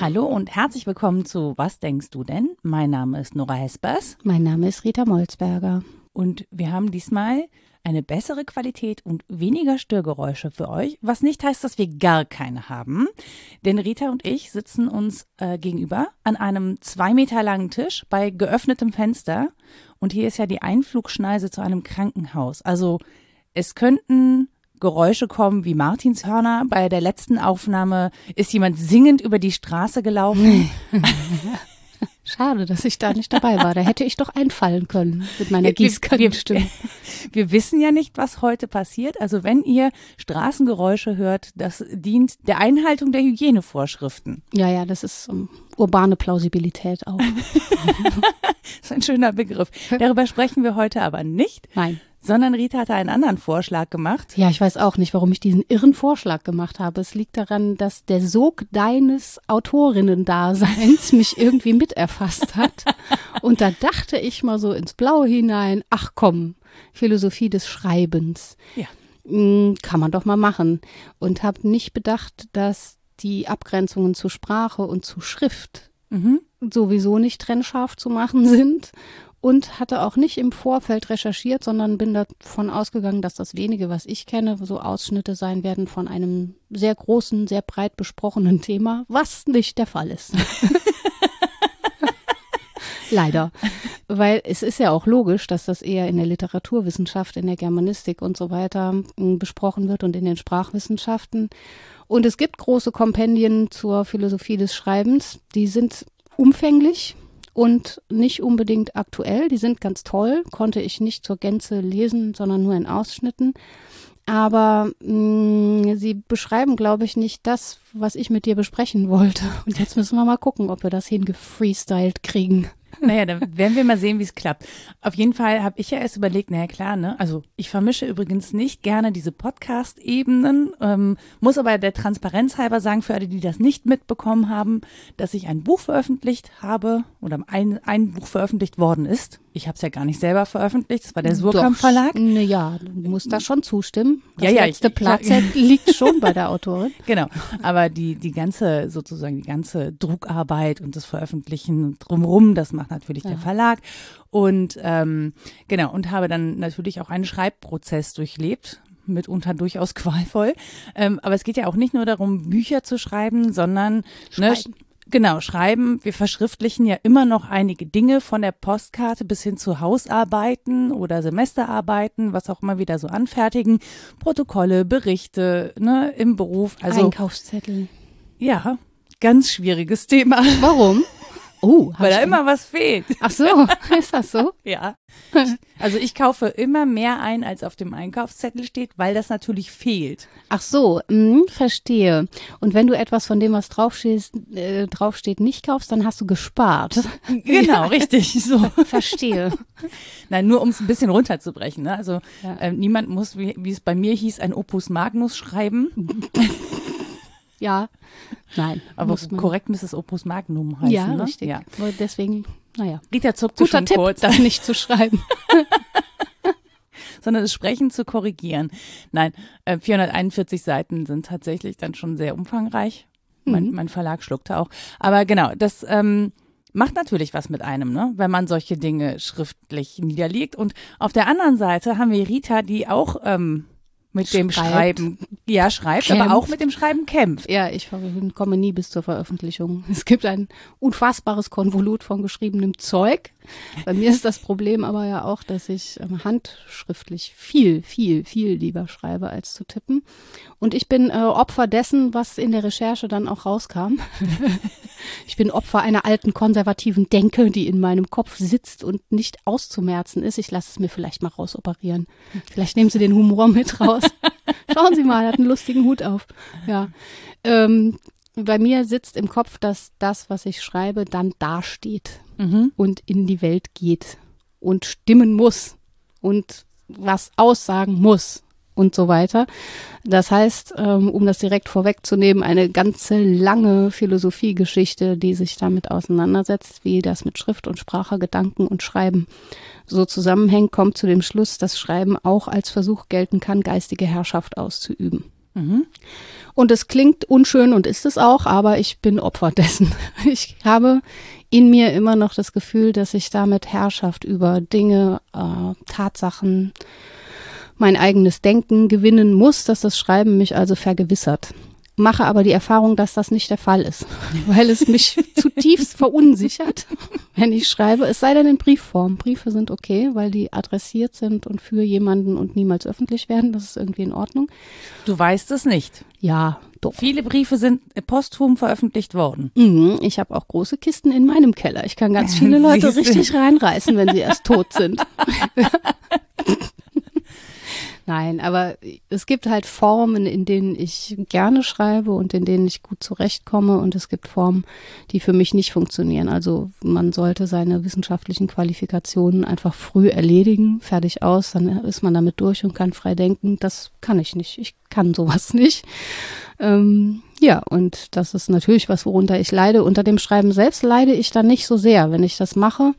Hallo und herzlich willkommen zu Was denkst du denn? Mein Name ist Nora Hespers Mein Name ist Rita Molzberger. und wir haben diesmal eine bessere Qualität und weniger Störgeräusche für euch, was nicht heißt, dass wir gar keine haben. Denn Rita und ich sitzen uns äh, gegenüber an einem zwei Meter langen Tisch bei geöffnetem Fenster und hier ist ja die Einflugschneise zu einem Krankenhaus. Also es könnten Geräusche kommen wie Martinshörner. Bei der letzten Aufnahme ist jemand singend über die Straße gelaufen. Schade, dass ich da nicht dabei war. Da hätte ich doch einfallen können mit meiner Wir- wir- Gießkannenstimme. Wir wissen ja nicht, was heute passiert. Also wenn ihr Straßengeräusche hört, das dient der Einhaltung der Hygienevorschriften. Ja, ja, das ist um, urbane Plausibilität auch. Das ist ein schöner Begriff. Darüber sprechen wir heute aber nicht, Nein. Sondern Rita hatte einen anderen Vorschlag gemacht. Ja, ich weiß auch nicht, warum ich diesen irren Vorschlag gemacht habe. Es liegt daran, dass der Sog deines Autorinnen-Daseins mich irgendwie miterfasst hat. Und da dachte ich mal so ins Blaue hinein, ach komm, Philosophie des Schreibens. Ja. Mm, Kann man doch mal machen. Und habe nicht bedacht, dass die Abgrenzungen zu Sprache und zu Schrift Mhm. sowieso nicht trennscharf zu machen sind und hatte auch nicht im Vorfeld recherchiert, sondern bin davon ausgegangen, dass das wenige, was ich kenne, so Ausschnitte sein werden von einem sehr großen, sehr breit besprochenen Thema, was nicht der Fall ist. Leider. Weil es ist ja auch logisch, dass das eher in der Literaturwissenschaft, in der Germanistik und so weiter m, besprochen wird und in den Sprachwissenschaften. Und es gibt große Kompendien zur Philosophie des Schreibens, die sind umfänglich und nicht unbedingt aktuell. Die sind ganz toll, konnte ich nicht zur Gänze lesen, sondern nur in Ausschnitten. Aber mh, sie beschreiben, glaube ich, nicht das, was ich mit dir besprechen wollte. Und jetzt müssen wir mal gucken, ob wir das hingefreestylt kriegen. Naja, dann werden wir mal sehen, wie es klappt. Auf jeden Fall habe ich ja erst überlegt, naja klar, ne? Also ich vermische übrigens nicht gerne diese Podcast-Ebenen, ähm, muss aber der Transparenz halber sagen, für alle, die das nicht mitbekommen haben, dass ich ein Buch veröffentlicht habe oder ein, ein Buch veröffentlicht worden ist. Ich habe es ja gar nicht selber veröffentlicht, das war der Surkamp Verlag. Ne, ja, du musst da schon zustimmen. Das Ja, ja, letzte ich- Platz liegt schon bei der Autorin. Genau, aber die, die ganze, sozusagen die ganze Druckarbeit und das Veröffentlichen drumherum, das macht natürlich der Verlag. Und ähm, genau, und habe dann natürlich auch einen Schreibprozess durchlebt, mitunter durchaus qualvoll. Ähm, aber es geht ja auch nicht nur darum, Bücher zu schreiben, sondern ne, Schreiben. Genau, schreiben. Wir verschriftlichen ja immer noch einige Dinge von der Postkarte bis hin zu Hausarbeiten oder Semesterarbeiten, was auch immer wieder so anfertigen. Protokolle, Berichte, ne, im Beruf. Also, Einkaufszettel. ja, ganz schwieriges Thema, Warum? Oh, weil da immer was fehlt. Ach so, ist das so? Ja. Also ich kaufe immer mehr ein, als auf dem Einkaufszettel steht, weil das natürlich fehlt. Ach so, mh, verstehe. Und wenn du etwas von dem, was draufsteht, äh, draufsteht, nicht kaufst, dann hast du gespart. Genau, richtig. So. Verstehe. Nein, nur um es ein bisschen runterzubrechen. Ne? Also Ja. ähm, niemand muss, wie, wie es bei mir hieß, ein Opus Magnus schreiben. Ja. Nein, Aber korrekt müsste es Opus Magnum heißen. Ja, ne? richtig. Ja. Aber Deswegen, naja. Rita zuckte Guter schon Tipp, kurz, das nicht zu schreiben. sondern das Sprechen zu korrigieren. Nein, äh, 441 Seiten sind tatsächlich dann schon sehr umfangreich. Mein, mein Verlag schluckte auch. Aber genau, das ähm, macht natürlich was mit einem, ne? wenn man solche Dinge schriftlich niederlegt. Und auf der anderen Seite haben wir Rita, die auch ähm, mit dem Schreibt. Schreiben, ja, schreibt, aber Kämpft. auch mit dem Schreiben kämpft. Ja, ich komme nie bis zur Veröffentlichung. Es gibt ein unfassbares Konvolut von geschriebenem Zeug. Bei mir ist das Problem aber ja auch, dass ich ähm, handschriftlich viel, viel, viel lieber schreibe als zu tippen. Und ich bin äh, Opfer dessen, was in der Recherche dann auch rauskam. ich bin Opfer einer alten konservativen Denke, die in meinem Kopf sitzt und nicht auszumerzen ist. Ich lasse es mir vielleicht mal rausoperieren. Vielleicht nehmen Sie den Humor mit raus. Schauen Sie mal, er hat einen lustigen Hut auf. Ja. Ähm, bei mir sitzt im Kopf, dass das, was ich schreibe, dann dasteht Mhm. und in die Welt geht und stimmen muss und was aussagen muss. und so weiter. Das heißt, ähm, um das direkt vorwegzunehmen, eine ganze lange Philosophiegeschichte, die sich damit auseinandersetzt, wie das mit Schrift und Sprache, Gedanken und Schreiben so zusammenhängt, kommt zu dem Schluss, dass Schreiben auch als Versuch gelten kann, geistige Herrschaft auszuüben. Mhm. Und es klingt unschön und ist es auch, aber ich bin Opfer dessen. Ich habe in mir immer noch das Gefühl, dass ich damit Herrschaft über Dinge, äh, Tatsachen, mein eigenes Denken gewinnen muss, dass das Schreiben mich also vergewissert mache aber die Erfahrung, dass das nicht der Fall ist, weil es mich zutiefst verunsichert, wenn ich schreibe, es sei denn in Briefform. Briefe sind okay, weil die adressiert sind und für jemanden und niemals öffentlich werden. Das ist irgendwie in Ordnung. Du weißt es nicht. Ja, doch. Viele Briefe sind posthum veröffentlicht worden. Mhm, ich habe auch große Kisten in meinem Keller. Ich kann ganz viele Leute richtig reinreißen, wenn sie erst tot sind. Nein, aber es gibt halt Formen, in denen ich gerne schreibe und in denen ich gut zurechtkomme und es gibt Formen, die für mich nicht funktionieren. Also man sollte seine wissenschaftlichen Qualifikationen einfach früh erledigen, fertig aus, dann ist man damit durch und kann frei denken. Das kann ich nicht. Ich kann sowas nicht. Ähm, ja, und das ist natürlich was, worunter ich leide. Unter dem Schreiben selbst leide ich dann nicht so sehr, wenn ich das mache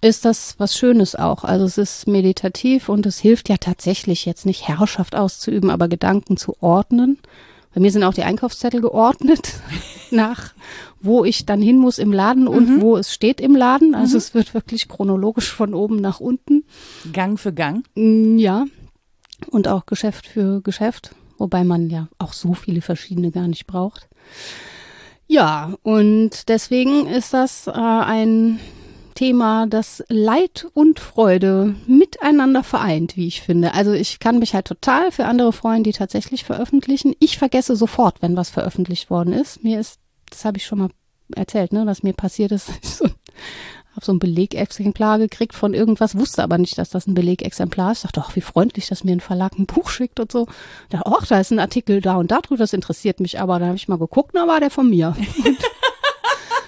ist das was Schönes auch. Also es ist meditativ und es hilft ja tatsächlich jetzt nicht Herrschaft auszuüben, aber Gedanken zu ordnen. Bei mir sind auch die Einkaufszettel geordnet nach, wo ich dann hin muss im Laden und mhm. wo es steht im Laden. Also mhm. es wird wirklich chronologisch von oben nach unten. Gang für Gang? Mm, ja. Und auch Geschäft für Geschäft, wobei man ja auch so viele verschiedene gar nicht braucht. Ja, und deswegen ist das äh, ein Thema, das Leid und Freude miteinander vereint, wie ich finde. Also ich kann mich halt total für andere freuen, die tatsächlich veröffentlichen. Ich vergesse sofort, wenn was veröffentlicht worden ist. Mir ist, das habe ich schon mal erzählt, ne, dass mir passiert ist. Ich so, habe so ein Belegexemplar gekriegt von irgendwas, wusste aber nicht, dass das ein Belegexemplar ist. Ich dachte, ach, wie freundlich, dass mir ein Verlag ein Buch schickt und so. Ich dachte, ach, da ist ein Artikel da und da drüber, das interessiert mich aber. Da habe ich mal geguckt, na war der von mir. Und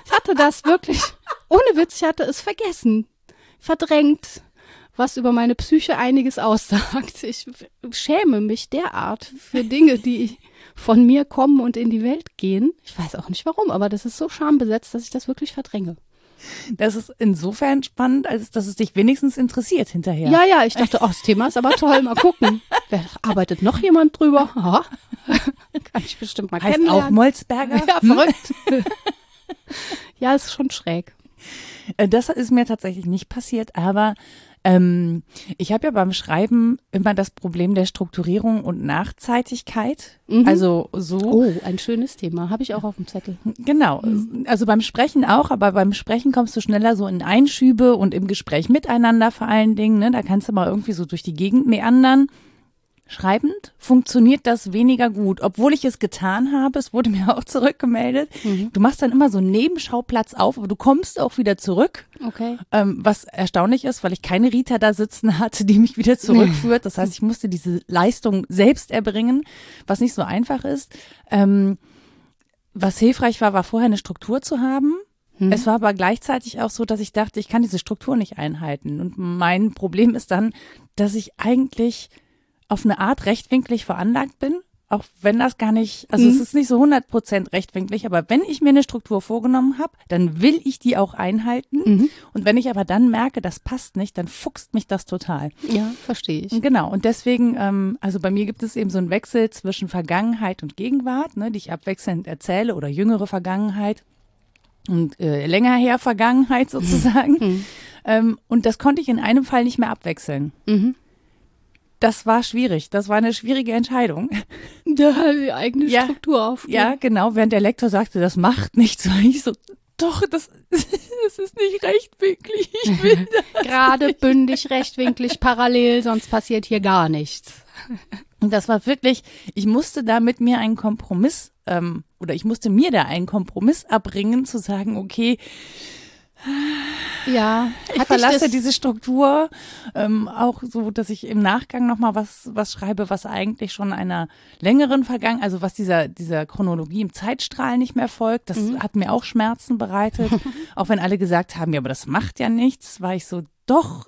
ich hatte das wirklich ohne Witz, ich hatte es vergessen, verdrängt, was über meine Psyche einiges aussagt. Ich schäme mich derart für Dinge, die von mir kommen und in die Welt gehen. Ich weiß auch nicht warum, aber das ist so schambesetzt, dass ich das wirklich verdränge. Das ist insofern spannend, als dass es dich wenigstens interessiert hinterher. Ja, ja, ich dachte, oh, das Thema ist aber toll, mal gucken. Wer arbeitet noch jemand drüber? Aha. Kann ich bestimmt mal heißt kennenlernen. auch Molzberger? Ja, verrückt. ja, ist schon schräg. Äh, das ist mir tatsächlich nicht passiert, aber ähm, ich habe ja beim Schreiben immer das Problem der Strukturierung und Nachzeitigkeit. Mhm. Also so. Oh, ein schönes Thema. Habe ich auch auf dem Zettel. Genau. Mhm. Also beim Sprechen auch, aber beim Sprechen kommst du schneller so in Einschübe und im Gespräch miteinander vor allen Dingen. Ne? Da kannst du mal irgendwie so durch die Gegend meandern. Schreibend funktioniert das weniger gut, obwohl ich es getan habe. Es wurde mir auch zurückgemeldet. Mhm. Du machst dann immer so einen Nebenschauplatz auf, aber du kommst auch wieder zurück. Okay. Ähm, was erstaunlich ist, weil ich keine Rita da sitzen hatte, die mich wieder zurückführt. Das heißt, ich musste diese Leistung selbst erbringen, was nicht so einfach ist. Ähm, was hilfreich war, war vorher eine Struktur zu haben. Mhm. Es war aber gleichzeitig auch so, dass ich dachte, ich kann diese Struktur nicht einhalten. Und mein Problem ist dann, dass ich eigentlich auf eine Art rechtwinklig veranlagt bin, auch wenn das gar nicht, also mhm. es ist nicht so 100% rechtwinklig, aber wenn ich mir eine Struktur vorgenommen habe, dann will ich die auch einhalten. Mhm. Und wenn ich aber dann merke, das passt nicht, dann fuchst mich das total. Ja, verstehe ich. Genau. Und deswegen, ähm, also bei mir gibt es eben so einen Wechsel zwischen Vergangenheit und Gegenwart, ne, die ich abwechselnd erzähle oder jüngere Vergangenheit und äh, länger her Vergangenheit sozusagen. Mhm. Ähm, und das konnte ich in einem Fall nicht mehr abwechseln. Mhm das war schwierig. Das war eine schwierige Entscheidung. Da die eigene ja, Struktur auf. Ja, genau. Während der Lektor sagte, das macht nichts, war ich so, doch, das, das ist nicht rechtwinklig. Ich will das Gerade nicht. bündig, rechtwinklig, parallel, sonst passiert hier gar nichts. Und das war wirklich, ich musste da mit mir einen Kompromiss, ähm, oder ich musste mir da einen Kompromiss abbringen, zu sagen, okay, ja, ich verlasse ich diese Struktur ähm, auch so, dass ich im Nachgang noch mal was was schreibe, was eigentlich schon einer längeren Vergangenheit, also was dieser dieser Chronologie im Zeitstrahl nicht mehr folgt. Das mhm. hat mir auch Schmerzen bereitet, auch wenn alle gesagt haben, ja, aber das macht ja nichts, war ich so doch.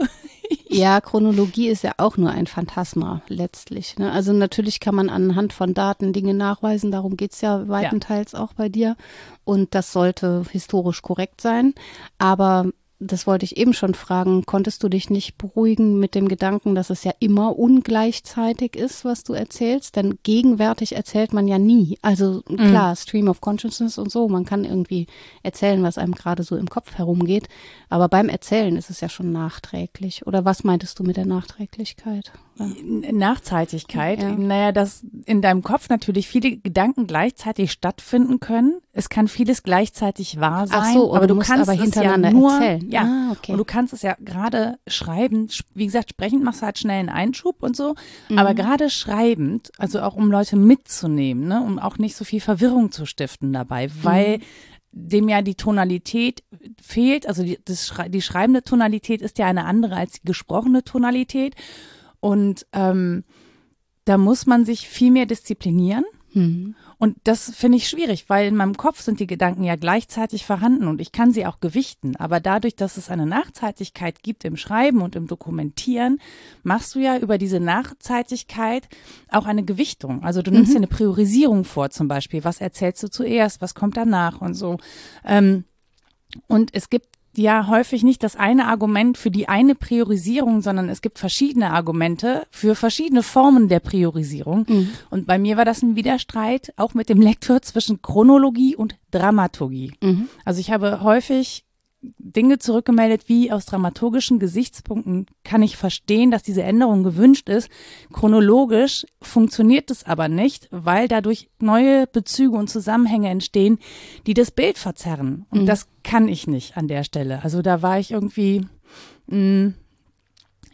Ja, Chronologie ist ja auch nur ein Phantasma letztlich. Ne? Also natürlich kann man anhand von Daten Dinge nachweisen, darum geht's ja weitenteils ja. auch bei dir. Und das sollte historisch korrekt sein. Aber das wollte ich eben schon fragen, konntest du dich nicht beruhigen mit dem Gedanken, dass es ja immer ungleichzeitig ist, was du erzählst? Denn gegenwärtig erzählt man ja nie. Also mhm. klar, mhm. Stream of Consciousness und so, man kann irgendwie erzählen, was einem gerade so im Kopf herumgeht. Aber beim Erzählen ist es ja schon nachträglich. Oder was meintest du mit der Nachträglichkeit? Nachzeitigkeit. Ja. Naja, dass in deinem Kopf natürlich viele Gedanken gleichzeitig stattfinden können. Es kann vieles gleichzeitig wahr sein. Ach so, aber du, du kannst aber hintereinander ja nur, erzählen. Ja, ah, okay. und du kannst es ja gerade schreiben. Wie gesagt, sprechend machst du halt schnell einen Einschub und so. Mhm. Aber gerade schreibend, also auch um Leute mitzunehmen, ne, um auch nicht so viel Verwirrung zu stiften dabei, weil mhm dem ja die Tonalität fehlt, also die, das, die schreibende Tonalität ist ja eine andere als die gesprochene Tonalität. Und ähm, da muss man sich viel mehr disziplinieren. Mhm. Und das finde ich schwierig, weil in meinem Kopf sind die Gedanken ja gleichzeitig vorhanden und ich kann sie auch gewichten. Aber dadurch, dass es eine Nachzeitigkeit gibt im Schreiben und im Dokumentieren, machst du ja über diese Nachzeitigkeit auch eine Gewichtung. Also du nimmst mhm. dir eine Priorisierung vor, zum Beispiel. Was erzählst du zuerst? Was kommt danach und so. Ähm, und es gibt ja häufig nicht das eine Argument für die eine Priorisierung, sondern es gibt verschiedene Argumente für verschiedene Formen der Priorisierung. Mhm. Und bei mir war das ein Widerstreit auch mit dem Lektor zwischen Chronologie und Dramaturgie. Mhm. Also ich habe häufig Dinge zurückgemeldet, wie aus dramaturgischen Gesichtspunkten kann ich verstehen, dass diese Änderung gewünscht ist. Chronologisch funktioniert es aber nicht, weil dadurch neue Bezüge und Zusammenhänge entstehen, die das Bild verzerren. Und mhm. das kann ich nicht an der Stelle. Also da war ich irgendwie, mh, mm,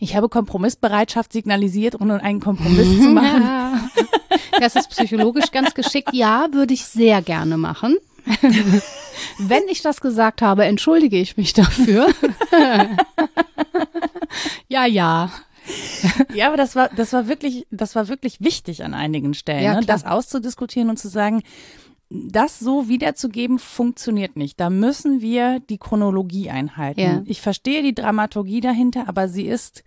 ich habe Kompromissbereitschaft signalisiert, um einen Kompromiss zu machen. Ja. Das ist psychologisch ganz geschickt. Ja, würde ich sehr gerne machen. Wenn ich das gesagt habe, entschuldige ich mich dafür. ja, ja. Ja, aber das war, das war wirklich, das war wirklich wichtig an einigen Stellen, ja, ne? das auszudiskutieren und zu sagen, das so wiederzugeben funktioniert nicht. Da müssen wir die Chronologie einhalten. Ja. Ich verstehe die Dramaturgie dahinter, aber sie ist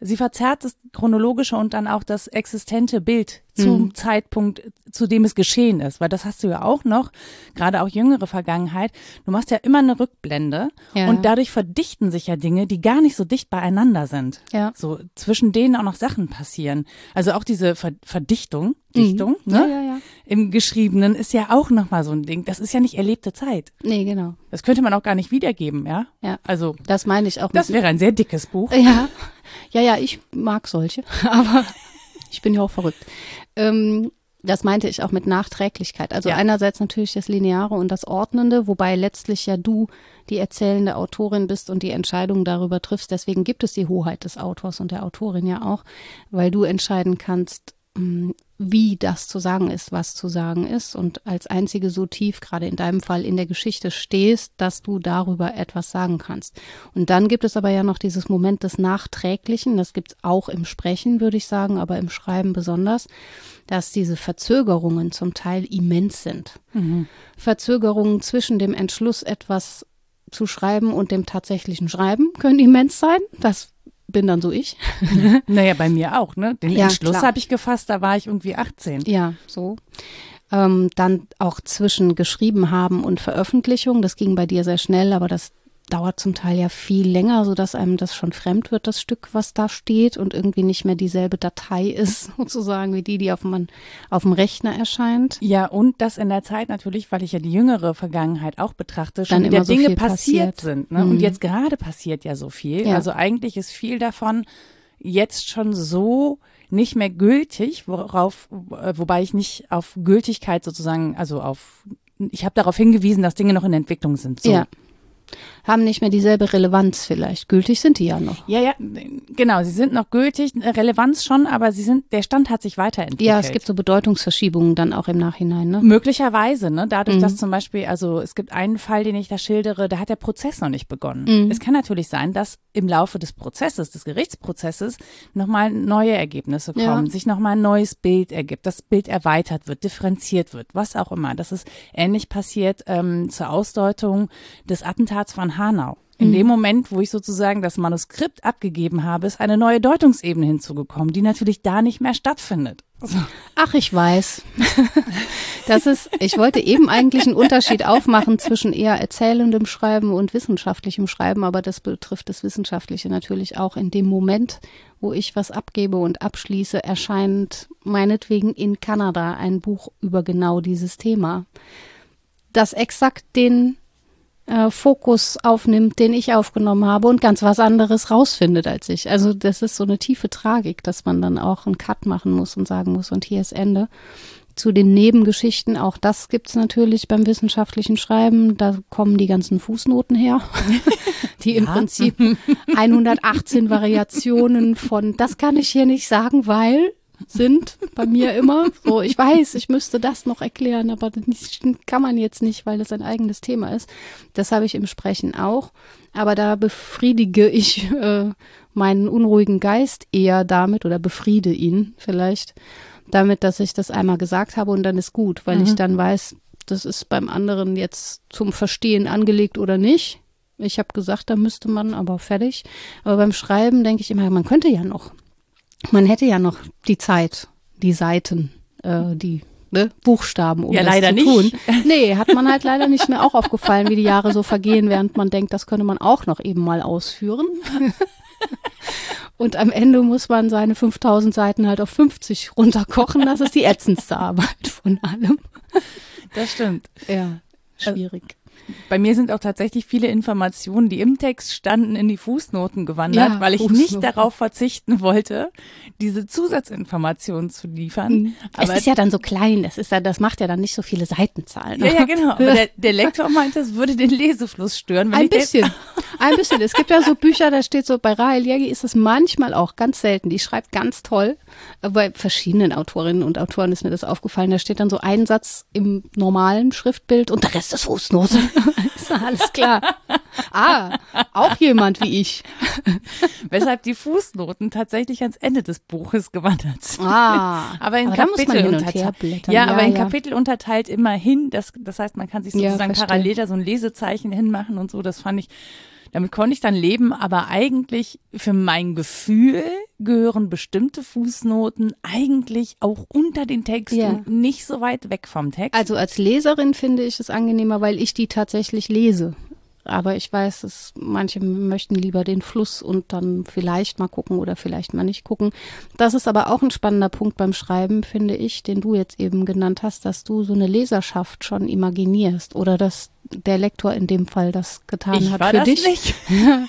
Sie verzerrt das chronologische und dann auch das existente Bild zum mhm. Zeitpunkt, zu dem es geschehen ist, weil das hast du ja auch noch, gerade auch jüngere Vergangenheit. Du machst ja immer eine Rückblende ja. und dadurch verdichten sich ja Dinge, die gar nicht so dicht beieinander sind. Ja. So zwischen denen auch noch Sachen passieren. Also auch diese Ver Verdichtung, mhm. Dichtung, mhm. ne? Ja, ja, Im Geschriebenen ist ja auch nochmal so ein Ding. Das ist ja nicht erlebte Zeit. Nee, genau. Das könnte man auch gar nicht wiedergeben, ja? Ja. Also. Das meine ich auch. Das wäre ein sehr dickes Buch. Ja. Ja, ja, ich mag solche, aber ich bin ja auch verrückt. Ähm, das meinte ich auch mit Nachträglichkeit. Also ja. einerseits natürlich das Lineare und das Ordnende, wobei letztlich ja du die erzählende Autorin bist und die Entscheidung darüber triffst. Deswegen gibt es die Hoheit des Autors und der Autorin ja auch, weil du entscheiden kannst, wie das zu sagen ist, was zu sagen ist und als einzige so tief, gerade in deinem Fall, in der Geschichte stehst, dass du darüber etwas sagen kannst. Und dann gibt es aber ja noch dieses Moment des Nachträglichen, das gibt es auch im Sprechen, würde ich sagen, aber im Schreiben besonders, dass diese Verzögerungen zum Teil immens sind. Mhm. Verzögerungen zwischen dem Entschluss, etwas zu schreiben und dem tatsächlichen Schreiben können immens sein. Das bin dann so ich. naja, bei mir auch, ne? Den ja, Entschluss habe ich gefasst, da war ich irgendwie 18. Ja, so. Ähm, dann auch zwischen geschrieben haben und Veröffentlichung. Das ging bei dir sehr schnell, aber das dauert zum Teil ja viel länger, so dass einem das schon fremd wird, das Stück, was da steht und irgendwie nicht mehr dieselbe Datei ist, sozusagen, wie die, die auf, man, auf dem Rechner erscheint. Ja, und das in der Zeit natürlich, weil ich ja die jüngere Vergangenheit auch betrachte, schon wieder so Dinge passiert, passiert, sind. Ne? Mhm. Und jetzt gerade passiert ja so viel. Ja. Also eigentlich ist viel davon jetzt schon so nicht mehr gültig, worauf, wobei ich nicht auf Gültigkeit sozusagen, also auf ich habe darauf hingewiesen, dass Dinge noch in Entwicklung sind. So. Ja haben nicht mehr dieselbe Relevanz vielleicht. Gültig sind die ja noch. Ja, ja, genau, sie sind noch gültig, Relevanz schon, aber sie sind, der Stand hat sich weiterentwickelt. Ja, es gibt so Bedeutungsverschiebungen dann auch im Nachhinein, ne? Möglicherweise, ne? Dadurch, mhm. dass zum Beispiel, also es gibt einen Fall, den ich da schildere, da hat der Prozess noch nicht begonnen. Mhm. Es kann natürlich sein, dass im Laufe des Prozesses, des Gerichtsprozesses, nochmal neue Ergebnisse kommen, ja. sich nochmal ein neues Bild ergibt, das Bild erweitert wird, differenziert wird, was auch immer. Das ist ähnlich passiert ähm, zur Ausdeutung des Attentats von Hanau. In Mhm. dem Moment, wo ich sozusagen das Manuskript abgegeben habe, ist eine neue Deutungsebene hinzugekommen, die natürlich da nicht mehr stattfindet. Ach, ich weiß. Das ist, ich wollte eben eigentlich einen Unterschied aufmachen zwischen eher erzählendem Schreiben und wissenschaftlichem Schreiben, aber das betrifft das Wissenschaftliche natürlich auch. In dem Moment, wo ich was abgebe und abschließe, erscheint meinetwegen in Kanada ein Buch über genau dieses Thema, das exakt den äh, Fokus aufnimmt, den ich aufgenommen habe und ganz was anderes rausfindet als ich. Also das ist so eine tiefe Tragik, dass man dann auch einen Cut machen muss und sagen muss, und hier ist Ende. Zu den Nebengeschichten, auch das gibt's natürlich beim wissenschaftlichen Schreiben. Da kommen die ganzen Fußnoten her, die im Ja. Prinzip 118 Variationen von, das kann ich hier nicht sagen, weil sind bei mir immer so, ich weiß, ich müsste das noch erklären, aber das kann man jetzt nicht, weil das ein eigenes Thema ist. Das habe ich im Sprechen auch, aber da befriedige ich äh, meinen unruhigen Geist eher damit oder befriede ihn vielleicht damit, dass ich das einmal gesagt habe und dann ist gut, weil ich dann weiß, das ist beim anderen jetzt zum Verstehen angelegt oder nicht. Ich habe gesagt, da müsste man, aber fertig. Aber beim Schreiben denke ich immer, man könnte ja noch. Man hätte ja noch die Zeit, die Seiten, äh, die ne, Buchstaben, um Ja, das leider zu nicht. tun. Nee, hat man halt leider nicht mehr auch aufgefallen, wie die Jahre so vergehen, während man denkt, das könnte man auch noch eben mal ausführen. Und am Ende muss man seine 5000 Seiten halt auf 50 runterkochen. Das ist die ätzendste Arbeit von allem. Das stimmt. Ja, schwierig. Bei mir sind auch tatsächlich viele Informationen, die im Text standen, in die Fußnoten gewandert, Ja, weil ich Fußnoten. nicht darauf verzichten wollte, diese Zusatzinformationen zu liefern. Mhm. Es ist ja dann so klein, das ist ja, das macht ja dann nicht so viele Seitenzahlen. ja, ja, genau. Aber der, der Lektor meinte, es würde den Lesefluss stören. Wenn Ein bisschen. Ein bisschen. Es gibt ja so Bücher, da steht so, bei Rahel Jägi ist es manchmal auch ganz selten. Die schreibt ganz toll. Bei verschiedenen Autorinnen und Autoren ist mir das aufgefallen. Da steht dann so ein Satz im normalen Schriftbild und der Rest ist Fußnote. ist ja alles klar. Ah, auch jemand wie ich. Weshalb die Fußnoten tatsächlich ans Ende des Buches gewandert sind. Ah, Aber in aber da muss man Kapitel unterteilt. blättern. Ja, aber in ja. Kapitel unterteilt immerhin. Das, das heißt, man kann sich Ja, sozusagen verstehe. parallel da so ein Lesezeichen hinmachen und so. Das fand ich, damit konnte ich dann leben. Aber eigentlich für mein Gefühl gehören bestimmte Fußnoten eigentlich auch unter den Text Ja. und nicht so weit weg vom Text. Also als Leserin finde ich es angenehmer, weil ich die tatsächlich lese. Aber ich weiß, dass manche möchten lieber den Fluss und dann vielleicht mal gucken oder vielleicht mal nicht gucken. Das ist aber auch ein spannender Punkt beim Schreiben, finde ich, den du jetzt eben genannt hast, dass du so eine Leserschaft schon imaginierst oder dass der Lektor in dem Fall das getan ich hat war für das dich. nicht.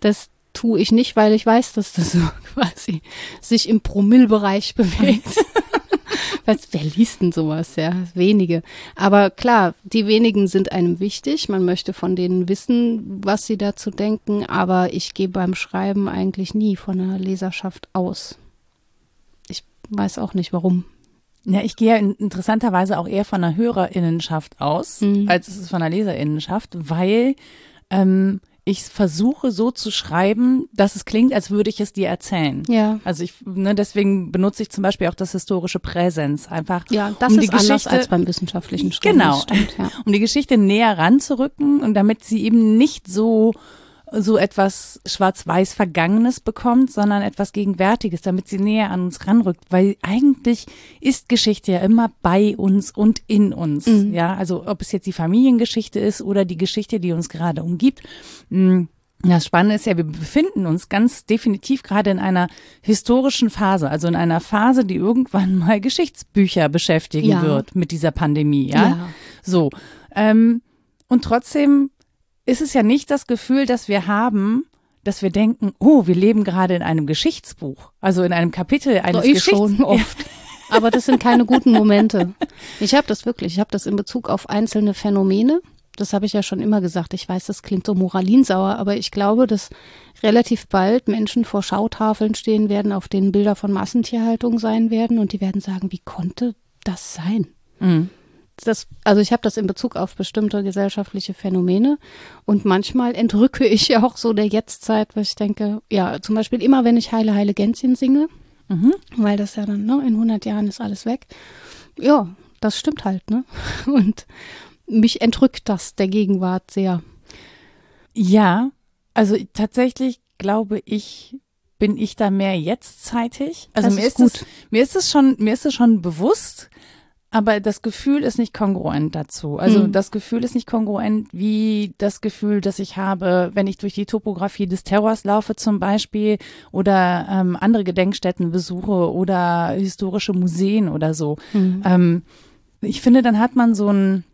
Das tue ich nicht, weil ich weiß, dass das so quasi sich im Promillbereich bewegt. Was, wer liest denn sowas? Ja, wenige. Aber klar, die wenigen sind einem wichtig. Man möchte von denen wissen, was sie dazu denken. Aber ich gehe beim Schreiben eigentlich nie von einer Leserschaft aus. Ich weiß auch nicht warum. Ja, ich gehe in, interessanterweise auch eher von einer Hörerinnenschaft aus, Mhm. als es ist von einer Leserinnenschaft, weil ähm, ich versuche so zu schreiben, dass es klingt, als würde ich es dir erzählen. Ja. Also ich, ne, deswegen benutze ich zum Beispiel auch das historische Präsens einfach. Ja, das um ist die anders Geschichte, als beim wissenschaftlichen Schreiben. Genau. Stimmt, ja. um die Geschichte näher ranzurücken und damit sie eben nicht so so etwas schwarz-weiß Vergangenes bekommt, sondern etwas Gegenwärtiges, damit sie näher an uns ranrückt, weil eigentlich ist Geschichte ja immer bei uns und in uns, Mhm. ja, also ob es jetzt die Familiengeschichte ist oder die Geschichte, die uns gerade umgibt. Mm, Das Spannende ist ja, wir befinden uns ganz definitiv gerade in einer historischen Phase, also in einer Phase, die irgendwann mal Geschichtsbücher beschäftigen Ja. wird mit dieser Pandemie, ja. Ja. So. Ähm, und trotzdem ist es ja nicht das Gefühl, das wir haben, dass wir denken, oh, wir leben gerade in einem Geschichtsbuch, also in einem Kapitel eines Doch, ich Geschichts. schon oft. Aber das sind keine guten Momente. Ich habe das wirklich. Ich habe das in Bezug auf einzelne Phänomene. Das habe ich ja schon immer gesagt. Ich weiß, das klingt so moralinsauer, aber ich glaube, dass relativ bald Menschen vor Schautafeln stehen werden, auf denen Bilder von Massentierhaltung sein werden und die werden sagen, wie konnte das sein? Mhm. Das, also ich habe das in Bezug auf bestimmte gesellschaftliche Phänomene und manchmal entrücke ich ja auch so der Jetztzeit, weil ich denke, ja, zum Beispiel immer, wenn ich Heile, Heile Gänschen singe, Mhm. weil das ja dann, ne, in 100 Jahren ist alles weg. Ja, das stimmt halt, ne? Und mich entrückt das der Gegenwart sehr. Ja, Also tatsächlich glaube ich, bin ich da mehr jetztzeitig. Also Das mir ist. Es, mir ist es schon, mir ist es schon bewusst, aber das Gefühl ist nicht kongruent dazu. Also Mhm. das Gefühl ist nicht kongruent wie das Gefühl, das ich habe, wenn ich durch die Topografie des Terrors laufe zum Beispiel oder ähm, andere Gedenkstätten besuche oder historische Museen oder so. Mhm. Ähm, ich finde, dann hat man so ein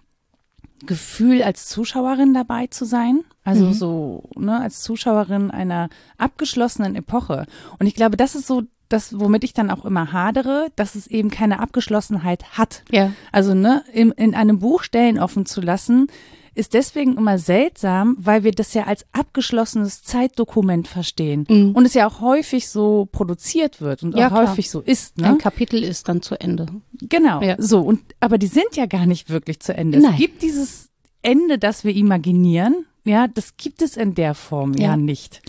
Gefühl, als Zuschauerin dabei zu sein. Also Mhm. so, ne, als Zuschauerin einer abgeschlossenen Epoche. Und ich glaube, das ist so das, womit ich dann auch immer hadere, dass es eben keine Abgeschlossenheit hat. Ja. Also, ne, in, in einem Buch Stellen offen zu lassen, ist deswegen immer seltsam, weil wir das ja als abgeschlossenes Zeitdokument verstehen. Mhm. Und es ja auch häufig so produziert wird und Ja, auch klar. häufig so ist, ne? Ein Kapitel ist dann zu Ende. Genau. Ja. So, und aber die sind ja gar nicht wirklich zu Ende. Nein. Es gibt dieses Ende, das wir imaginieren, ja, das gibt es in der Form ja, Ja. nicht.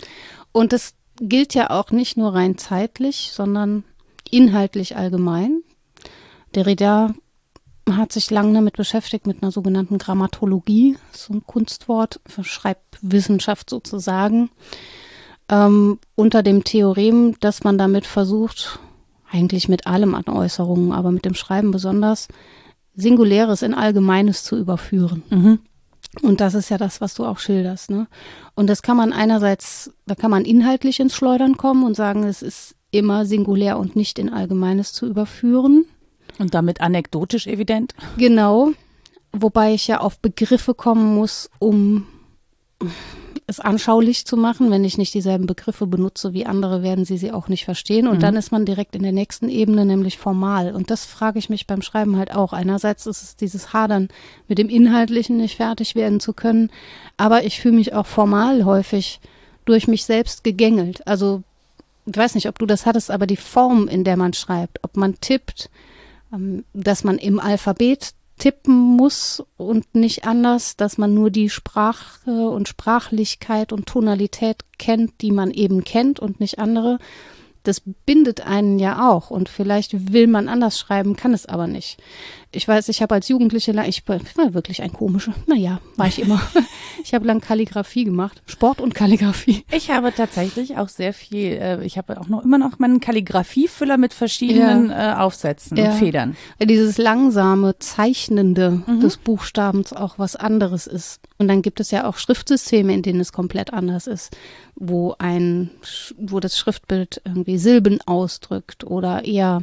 Und das gilt ja auch nicht nur rein zeitlich, sondern inhaltlich allgemein. Derrida hat sich lange damit beschäftigt, mit einer sogenannten Grammatologie, so ein Kunstwort für Schreibwissenschaft sozusagen, ähm, unter dem Theorem, dass man damit versucht, eigentlich mit allem an Äußerungen, aber mit dem Schreiben besonders, Singuläres in Allgemeines zu überführen. Mhm. Und das ist ja das, was du auch schilderst. Ne? Und das kann man einerseits, da kann man inhaltlich ins Schleudern kommen und sagen, es ist immer singulär und nicht in Allgemeines zu überführen. Und damit anekdotisch evident. Genau. Wobei ich ja auf Begriffe kommen muss, um es anschaulich zu machen. Wenn ich nicht dieselben Begriffe benutze wie andere, werden sie sie auch nicht verstehen. Und Mhm. dann ist man direkt in der nächsten Ebene, nämlich formal. Und das frage ich mich beim Schreiben halt auch. Einerseits ist es dieses Hadern mit dem Inhaltlichen nicht fertig werden zu können. Aber ich fühle mich auch formal häufig durch mich selbst gegängelt. Also ich weiß nicht, ob du das hattest, aber die Form, in der man schreibt, ob man tippt, ähm, dass man im Alphabet tippen muss und nicht anders, dass man nur die Sprache und Sprachlichkeit und Tonalität kennt, die man eben kennt und nicht andere. Das bindet einen ja auch und vielleicht will man anders schreiben, kann es aber nicht. Ich weiß, ich habe als Jugendliche, lang- ich war wirklich ein komischer, naja, war ich immer. Ich habe lang Kalligrafie gemacht, Sport und Kalligrafie. Ich habe tatsächlich auch sehr viel, äh, ich habe auch noch immer noch meinen Kalligrafiefüller mit verschiedenen äh, Aufsätzen Ja. und Federn. Weil dieses langsame, zeichnende des Buchstabens auch was anderes ist. Und dann gibt es ja auch Schriftsysteme, in denen es komplett anders ist, wo ein, wo das Schriftbild irgendwie Silben ausdrückt oder eher,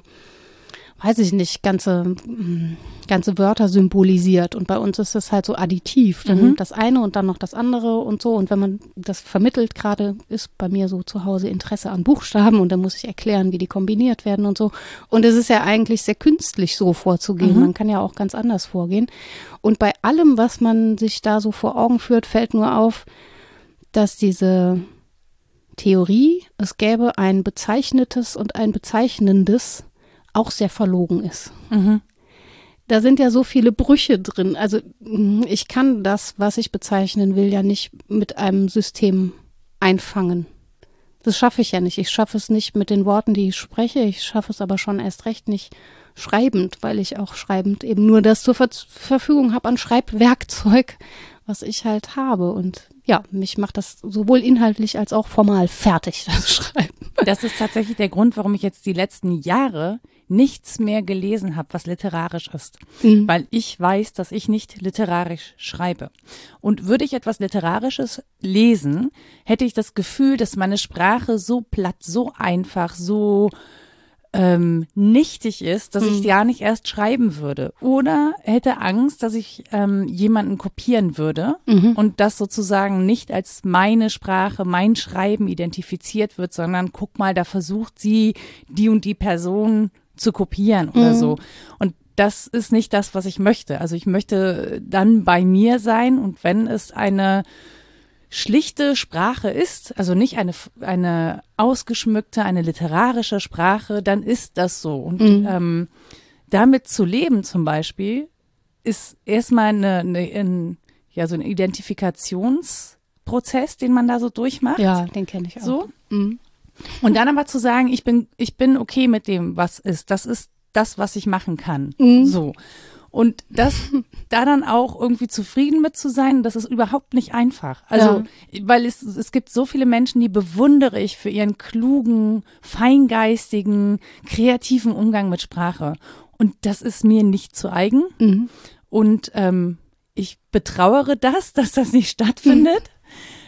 weiß ich nicht, ganze, mm, ganze Wörter symbolisiert. Und bei uns ist es halt so additiv. Dann das eine und dann noch das andere und so. Und wenn man das vermittelt, gerade ist bei mir so zu Hause Interesse an Buchstaben und dann muss ich erklären, wie die kombiniert werden und so. Und es ist ja eigentlich sehr künstlich, so vorzugehen. Man kann ja auch ganz anders vorgehen. Und bei allem, was man sich da so vor Augen führt, fällt nur auf, dass diese Theorie, es gäbe ein bezeichnetes und ein bezeichnendes, auch sehr verlogen ist. Mhm. Da sind ja so viele Brüche drin. Also mm, ich kann das, was ich bezeichnen will, ja nicht mit einem System einfangen. Das schaffe ich ja nicht. Ich schaffe es nicht mit den Worten, die ich spreche. Ich schaffe es aber schon erst recht nicht schreibend, weil ich auch schreibend eben nur das zur Ver Verfügung habe an Schreibwerkzeug, was ich halt habe. Und ja, mich macht das sowohl inhaltlich als auch formal fertig, das Schreiben. Das ist tatsächlich der Grund, warum ich jetzt die letzten Jahre nichts mehr gelesen habe, was literarisch ist. Mhm. Weil ich weiß, dass ich nicht literarisch schreibe. Und würde ich etwas Literarisches lesen, hätte ich das Gefühl, dass meine Sprache so platt, so einfach, so ähm, nichtig ist, dass ich gar nicht erst schreiben würde. Oder hätte Angst, dass ich ähm, jemanden kopieren würde und das sozusagen nicht als meine Sprache, mein Schreiben identifiziert wird, sondern guck mal, da versucht sie die und die Person zu kopieren oder so. Und das ist nicht das, was ich möchte. Also ich möchte dann bei mir sein und wenn es eine schlichte Sprache ist, also nicht eine, eine ausgeschmückte, eine literarische Sprache, dann ist das so. Und ähm, damit zu leben zum Beispiel ist erstmal eine, eine, ein, ja, so ein Identifikationsprozess, den man da so durchmacht. Ja, den kenne ich auch. So. Mhm. Und dann aber zu sagen, ich bin, ich bin okay mit dem, was ist. Das ist das, was ich machen kann. Mhm. So. Und das, da dann auch irgendwie zufrieden mit zu sein, das ist überhaupt nicht einfach. Also, weil es, es gibt so viele Menschen, die bewundere ich für ihren klugen, feingeistigen, kreativen Umgang mit Sprache. Und das ist mir nicht zu eigen. Mhm. Und ähm, ich betrauere das, dass das nicht stattfindet.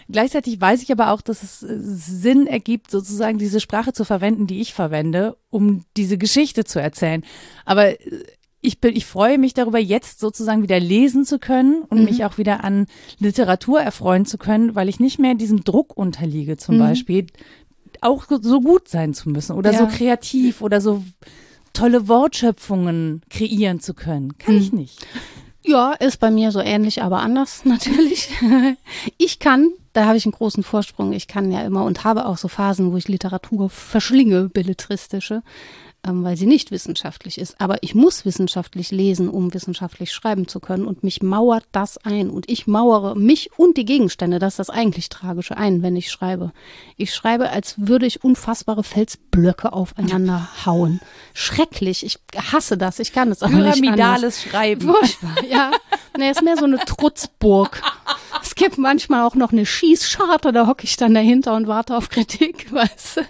Gleichzeitig weiß ich aber auch, dass es äh, Sinn ergibt, sozusagen diese Sprache zu verwenden, die ich verwende, um diese Geschichte zu erzählen. Aber äh, ich bin, ich freue mich darüber, jetzt sozusagen wieder lesen zu können und Mhm. mich auch wieder an Literatur erfreuen zu können, weil ich nicht mehr diesem Druck unterliege, zum Mhm. Beispiel, auch so gut sein zu müssen oder so Ja. kreativ oder so tolle Wortschöpfungen kreieren zu können. Kann Mhm. ich nicht. Ja, ist bei mir so ähnlich, aber anders natürlich. Ich kann, da habe ich einen großen Vorsprung, ich kann ja immer und habe auch so Phasen, wo ich Literatur verschlinge, belletristische, weil sie nicht wissenschaftlich ist. Aber ich muss wissenschaftlich lesen, um wissenschaftlich schreiben zu können und mich mauert das ein und ich mauere mich und die Gegenstände, das ist das eigentlich Tragische, ein, wenn ich schreibe. Ich schreibe, als würde ich unfassbare Felsblöcke aufeinander hauen. Schrecklich, ich hasse das, ich kann es aber nicht anders. Pyramidales Schreiben. Furchtbar, ja. Nee, ist mehr so eine Trutzburg. Es gibt manchmal auch noch eine Schießscharte, da hocke ich dann dahinter und warte auf Kritik, weißt du.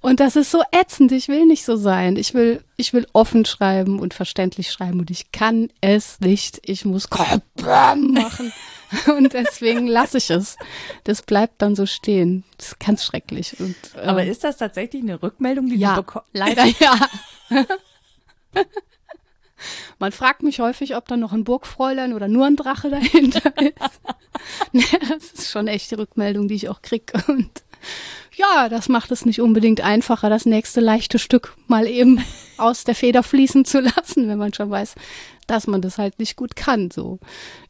Und das ist so ätzend, ich will nicht so sein. Ich will, ich will offen schreiben und verständlich schreiben und ich kann es nicht. Ich muss machen. Und deswegen lasse ich es. Das bleibt dann so stehen. Das ist ganz schrecklich. Und, ähm, Aber ist das tatsächlich eine Rückmeldung, die ja, du bekommst? leider ja. Man fragt mich häufig, ob da noch ein Burgfräulein oder nur ein Drache dahinter ist. nee, das ist schon echt die Rückmeldung, die ich auch kriege. Und ja, das macht es nicht unbedingt einfacher, das nächste leichte Stück mal eben aus der Feder fließen zu lassen, wenn man schon weiß, dass man das halt nicht gut kann. So,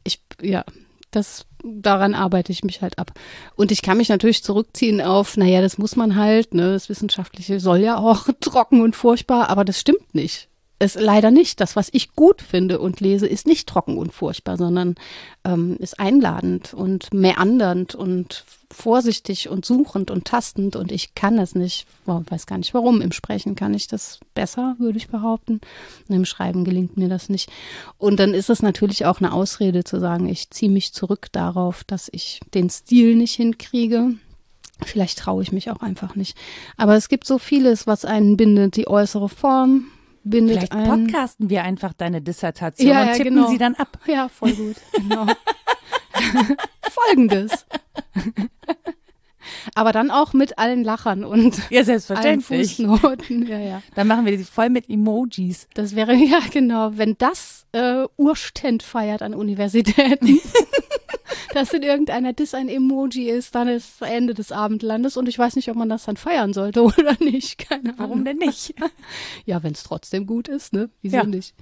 ich, ja, das, daran arbeite ich mich halt ab. Und ich kann mich natürlich zurückziehen auf, naja, das muss man halt, ne, das Wissenschaftliche soll ja auch trocken und furchtbar, aber das stimmt nicht. Es leider nicht. Das, was ich gut finde und lese, ist nicht trocken und furchtbar, sondern ähm, ist einladend und meandernd und vorsichtig und suchend und tastend. Und ich kann das nicht. Wow, weiß gar nicht warum. Im Sprechen kann ich das besser, würde ich behaupten. Und Im Schreiben gelingt mir das nicht. Und dann ist es natürlich auch eine Ausrede zu sagen, ich ziehe mich zurück darauf, dass ich den Stil nicht hinkriege. Vielleicht traue ich mich auch einfach nicht. Aber es gibt so vieles, was einen bindet. Die äußere Form bindet Vielleicht einen. podcasten wir einfach deine Dissertation Ja, und ja, tippen genau. sie dann ab. Ja, voll gut. Genau. Folgendes. Aber dann auch mit allen Lachern und Ja, allen selbstverständlich. Fußnoten. Ja, ja. Dann machen wir die voll mit Emojis. Das wäre, ja genau, wenn das äh, Urständ feiert an Universitäten, dass in irgendeiner Diss ein Emoji ist, dann ist Ende des Abendlandes und ich weiß nicht, ob man das dann feiern sollte oder nicht. Keine Ahnung. Warum denn nicht? Ja, wenn es trotzdem gut ist, ne? Wieso Ja. nicht?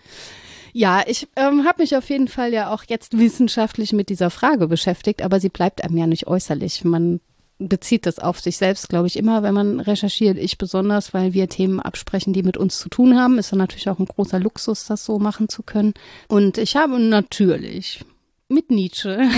Ja, ich ähm, habe mich auf jeden Fall ja auch jetzt wissenschaftlich mit dieser Frage beschäftigt, aber sie bleibt einem ja nicht äußerlich. Man bezieht das auf sich selbst, glaube ich, immer, wenn man recherchiert. Ich besonders, weil wir Themen absprechen, die mit uns zu tun haben. Ist dann natürlich auch ein großer Luxus, das so machen zu können. Und ich habe natürlich mit Nietzsche.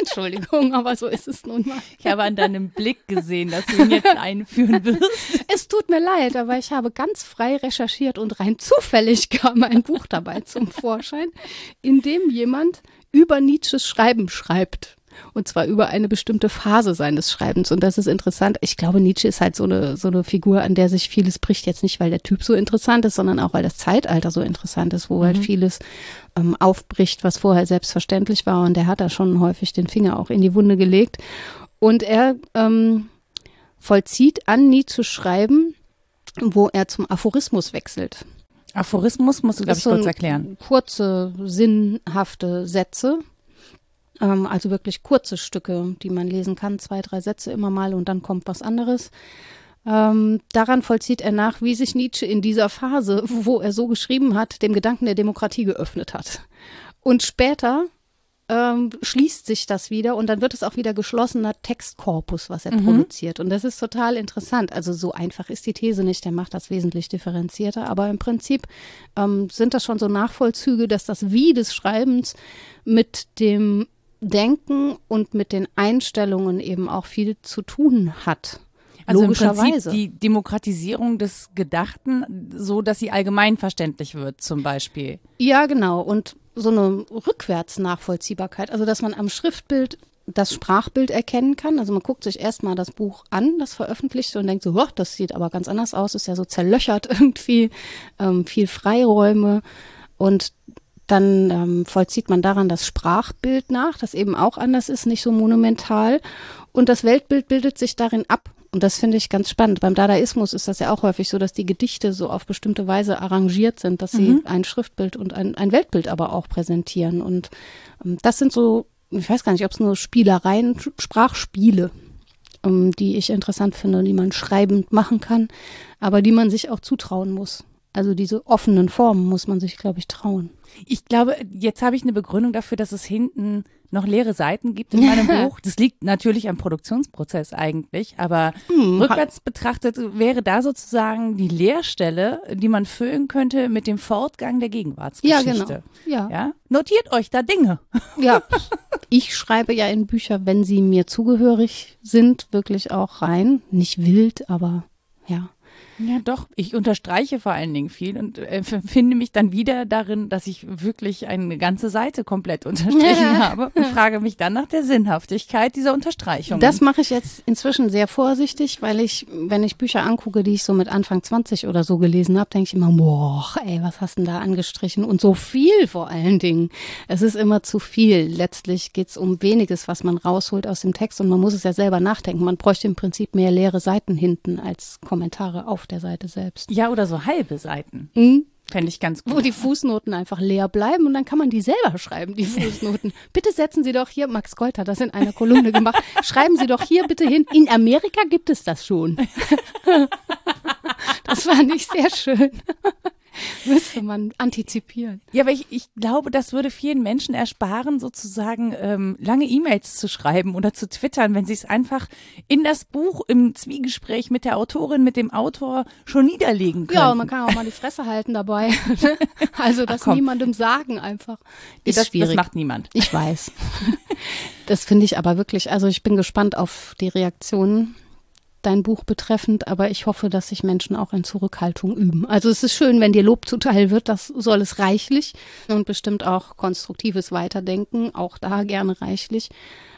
Entschuldigung, aber so ist es nun mal. Ich habe an deinem Blick gesehen, dass du ihn jetzt einführen wirst. Es tut mir leid, aber ich habe ganz frei recherchiert und rein zufällig kam ein Buch dabei zum Vorschein, in dem jemand über Nietzsches Schreiben schreibt. Und zwar über eine bestimmte Phase seines Schreibens. Und das ist interessant. Ich glaube, Nietzsche ist halt so eine, so eine Figur, an der sich vieles bricht. Jetzt nicht, weil der Typ so interessant ist, sondern auch, weil das Zeitalter so interessant ist, wo halt vieles ähm, aufbricht, was vorher selbstverständlich war. Und er hat da schon häufig den Finger auch in die Wunde gelegt. Und er ähm, vollzieht an Nietzsche Schreiben, wo er zum Aphorismus wechselt. Aphorismus musst du, glaube ich, so kurz erklären. Kurze, sinnhafte Sätze. Ähm, also wirklich kurze Stücke, die man lesen kann, zwei, drei Sätze immer mal und dann kommt was anderes. Ähm, daran vollzieht er nach, wie sich Nietzsche in dieser Phase, wo er so geschrieben hat, dem Gedanken der Demokratie geöffnet hat. Und später ähm, schließt sich das wieder und dann wird es auch wieder geschlossener Textkorpus, was er produziert. Und das ist total interessant. Also so einfach ist die These nicht, der macht das wesentlich differenzierter. Aber im Prinzip ähm, sind das schon so Nachvollzüge, dass das Wie des Schreibens mit dem Denken und mit den Einstellungen eben auch viel zu tun hat. Also Logischerweise. im Prinzip die Demokratisierung des Gedachten, so dass sie allgemeinverständlich wird, zum Beispiel. Ja, genau. Und so eine Rückwärtsnachvollziehbarkeit, also dass man am Schriftbild das Sprachbild erkennen kann. Also man guckt sich erstmal das Buch an, das veröffentlichte und denkt so, das sieht aber ganz anders aus, ist ja so zerlöchert irgendwie, ähm, viel Freiräume und dann ähm, vollzieht man daran das Sprachbild nach, das eben auch anders ist, nicht so monumental. Und das Weltbild bildet sich darin ab. Und das finde ich ganz spannend. Beim Dadaismus ist das ja auch häufig so, dass die Gedichte so auf bestimmte Weise arrangiert sind, dass sie Mhm. ein Schriftbild und ein, ein Weltbild aber auch präsentieren. Und ähm, das sind so, ich weiß gar nicht, ob es nur Spielereien, Sprachspiele, ähm, die ich interessant finde, die man schreibend machen kann, aber die man sich auch zutrauen muss. Also diese offenen Formen muss man sich, glaube ich, trauen. Ich glaube, jetzt habe ich eine Begründung dafür, dass es hinten noch leere Seiten gibt in meinem Buch. Das liegt natürlich am Produktionsprozess eigentlich, aber Hm, rückwärts betrachtet wäre da sozusagen die Leerstelle, die man füllen könnte mit dem Fortgang der Ja, Gegenwartsgeschichte. genau. Ja. Ja? Notiert euch da Dinge. Ja, ich schreibe ja in Bücher, wenn sie mir zugehörig sind, wirklich auch rein. Nicht wild, aber ja. Ja, doch. Ich unterstreiche vor allen Dingen viel und äh, finde mich dann wieder darin, dass ich wirklich eine ganze Seite komplett unterstrichen habe und frage mich dann nach der Sinnhaftigkeit dieser Unterstreichung. Das mache ich jetzt inzwischen sehr vorsichtig, weil ich, wenn ich Bücher angucke, die ich so mit Anfang 20 oder so gelesen habe, denke ich immer, boah, ey, was hast denn da angestrichen? Und so viel vor allen Dingen. Es ist immer zu viel. Letztlich geht es um weniges, was man rausholt aus dem Text und man muss es ja selber nachdenken. Man bräuchte im Prinzip mehr leere Seiten hinten als Kommentare auf der Seite selbst. ja, oder so halbe Seiten. Mhm. Fände ich ganz gut. wo die Fußnoten einfach leer bleiben und dann kann man die selber schreiben, die Fußnoten. Bitte setzen Sie doch hier, Max Gold hat das in einer Kolumne gemacht, schreiben Sie doch hier bitte hin, in Amerika gibt es das schon. Das fand ich sehr schön. Müsste man antizipieren. Ja, aber ich, ich glaube, das würde vielen Menschen ersparen, sozusagen ähm, lange E-Mails zu schreiben oder zu twittern, wenn sie es einfach in das Buch im Zwiegespräch mit der Autorin, mit dem Autor schon niederlegen können. Ja, und man kann auch mal die Fresse halten dabei. Also das niemandem sagen einfach. Ist das, schwierig. das macht niemand. Ich weiß. Das finde ich aber wirklich, also ich bin gespannt auf die Reaktionen dein Buch betreffend, aber ich hoffe, dass sich Menschen auch in Zurückhaltung üben. Also es ist schön, wenn dir Lob zuteil wird, das soll es reichlich und bestimmt auch konstruktives Weiterdenken, auch da gerne reichlich.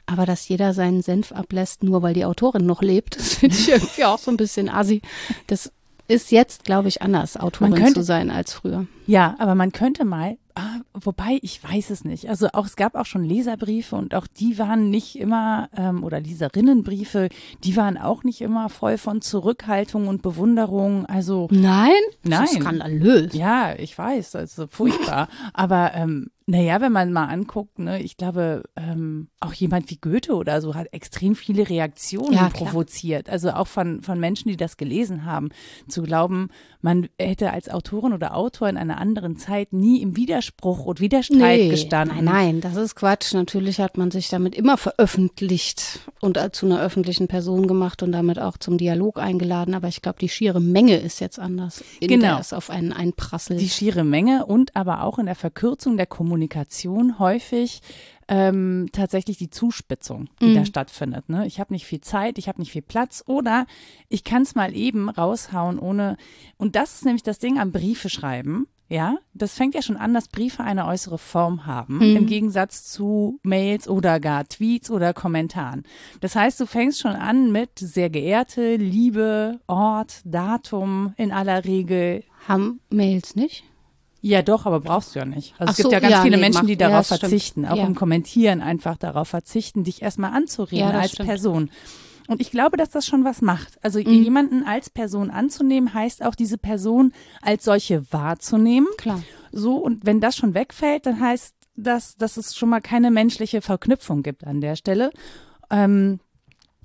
Aber dass jeder seinen Senf ablässt, nur weil die Autorin noch lebt, das finde ich irgendwie auch so ein bisschen assi. Das ist jetzt, glaube ich, anders, Autorin könnte- zu sein als früher. Ja, aber man könnte mal, ah, wobei ich weiß es nicht. Also auch es gab auch schon Leserbriefe und auch die waren nicht immer ähm, oder Leserinnenbriefe, die waren auch nicht immer voll von Zurückhaltung und Bewunderung. Also Nein? Nein. Das ist skandalös. Ja, ich weiß, also furchtbar. Aber ähm, naja, wenn man mal anguckt, ne, ich glaube, ähm, auch jemand wie Goethe oder so hat extrem viele Reaktionen Ja, provoziert. Also auch von, von Menschen, die das gelesen haben. Zu glauben, man hätte als Autorin oder Autor in einer anderen Zeit nie im Widerspruch und Widerstreit gestanden. Nein, nein, das ist Quatsch. Natürlich hat man sich damit immer veröffentlicht und äh, zu einer öffentlichen Person gemacht und damit auch zum Dialog eingeladen. Aber ich glaube, die schiere Menge ist jetzt anders, in Genau. der es auf einen einprasselt. die schiere Menge und aber auch in der Verkürzung der Kommunikation häufig ähm, tatsächlich die Zuspitzung, die da stattfindet. Ne? Ich habe nicht viel Zeit, ich habe nicht viel Platz oder ich kann es mal eben raushauen ohne. Und das ist nämlich das Ding am Briefe schreiben. Ja, das fängt ja schon an, dass Briefe eine äußere Form haben, im Gegensatz zu Mails oder gar Tweets oder Kommentaren. Das heißt, du fängst schon an mit sehr geehrte, Liebe, Ort, Datum in aller Regel, Haben Mails nicht? Ja, doch, aber brauchst du ja nicht. Also Ach es gibt so, ja ganz ja, viele nee, Menschen, die ja, darauf stimmt. verzichten, auch Ja. im Kommentieren einfach darauf verzichten, dich erstmal anzureden Ja, als stimmt. Person. Und ich glaube, dass das schon was macht. Also Mhm. jemanden als Person anzunehmen, heißt auch diese Person als solche wahrzunehmen. Klar. So, und wenn das schon wegfällt, dann heißt das, dass es schon mal keine menschliche Verknüpfung gibt an der Stelle. Ähm,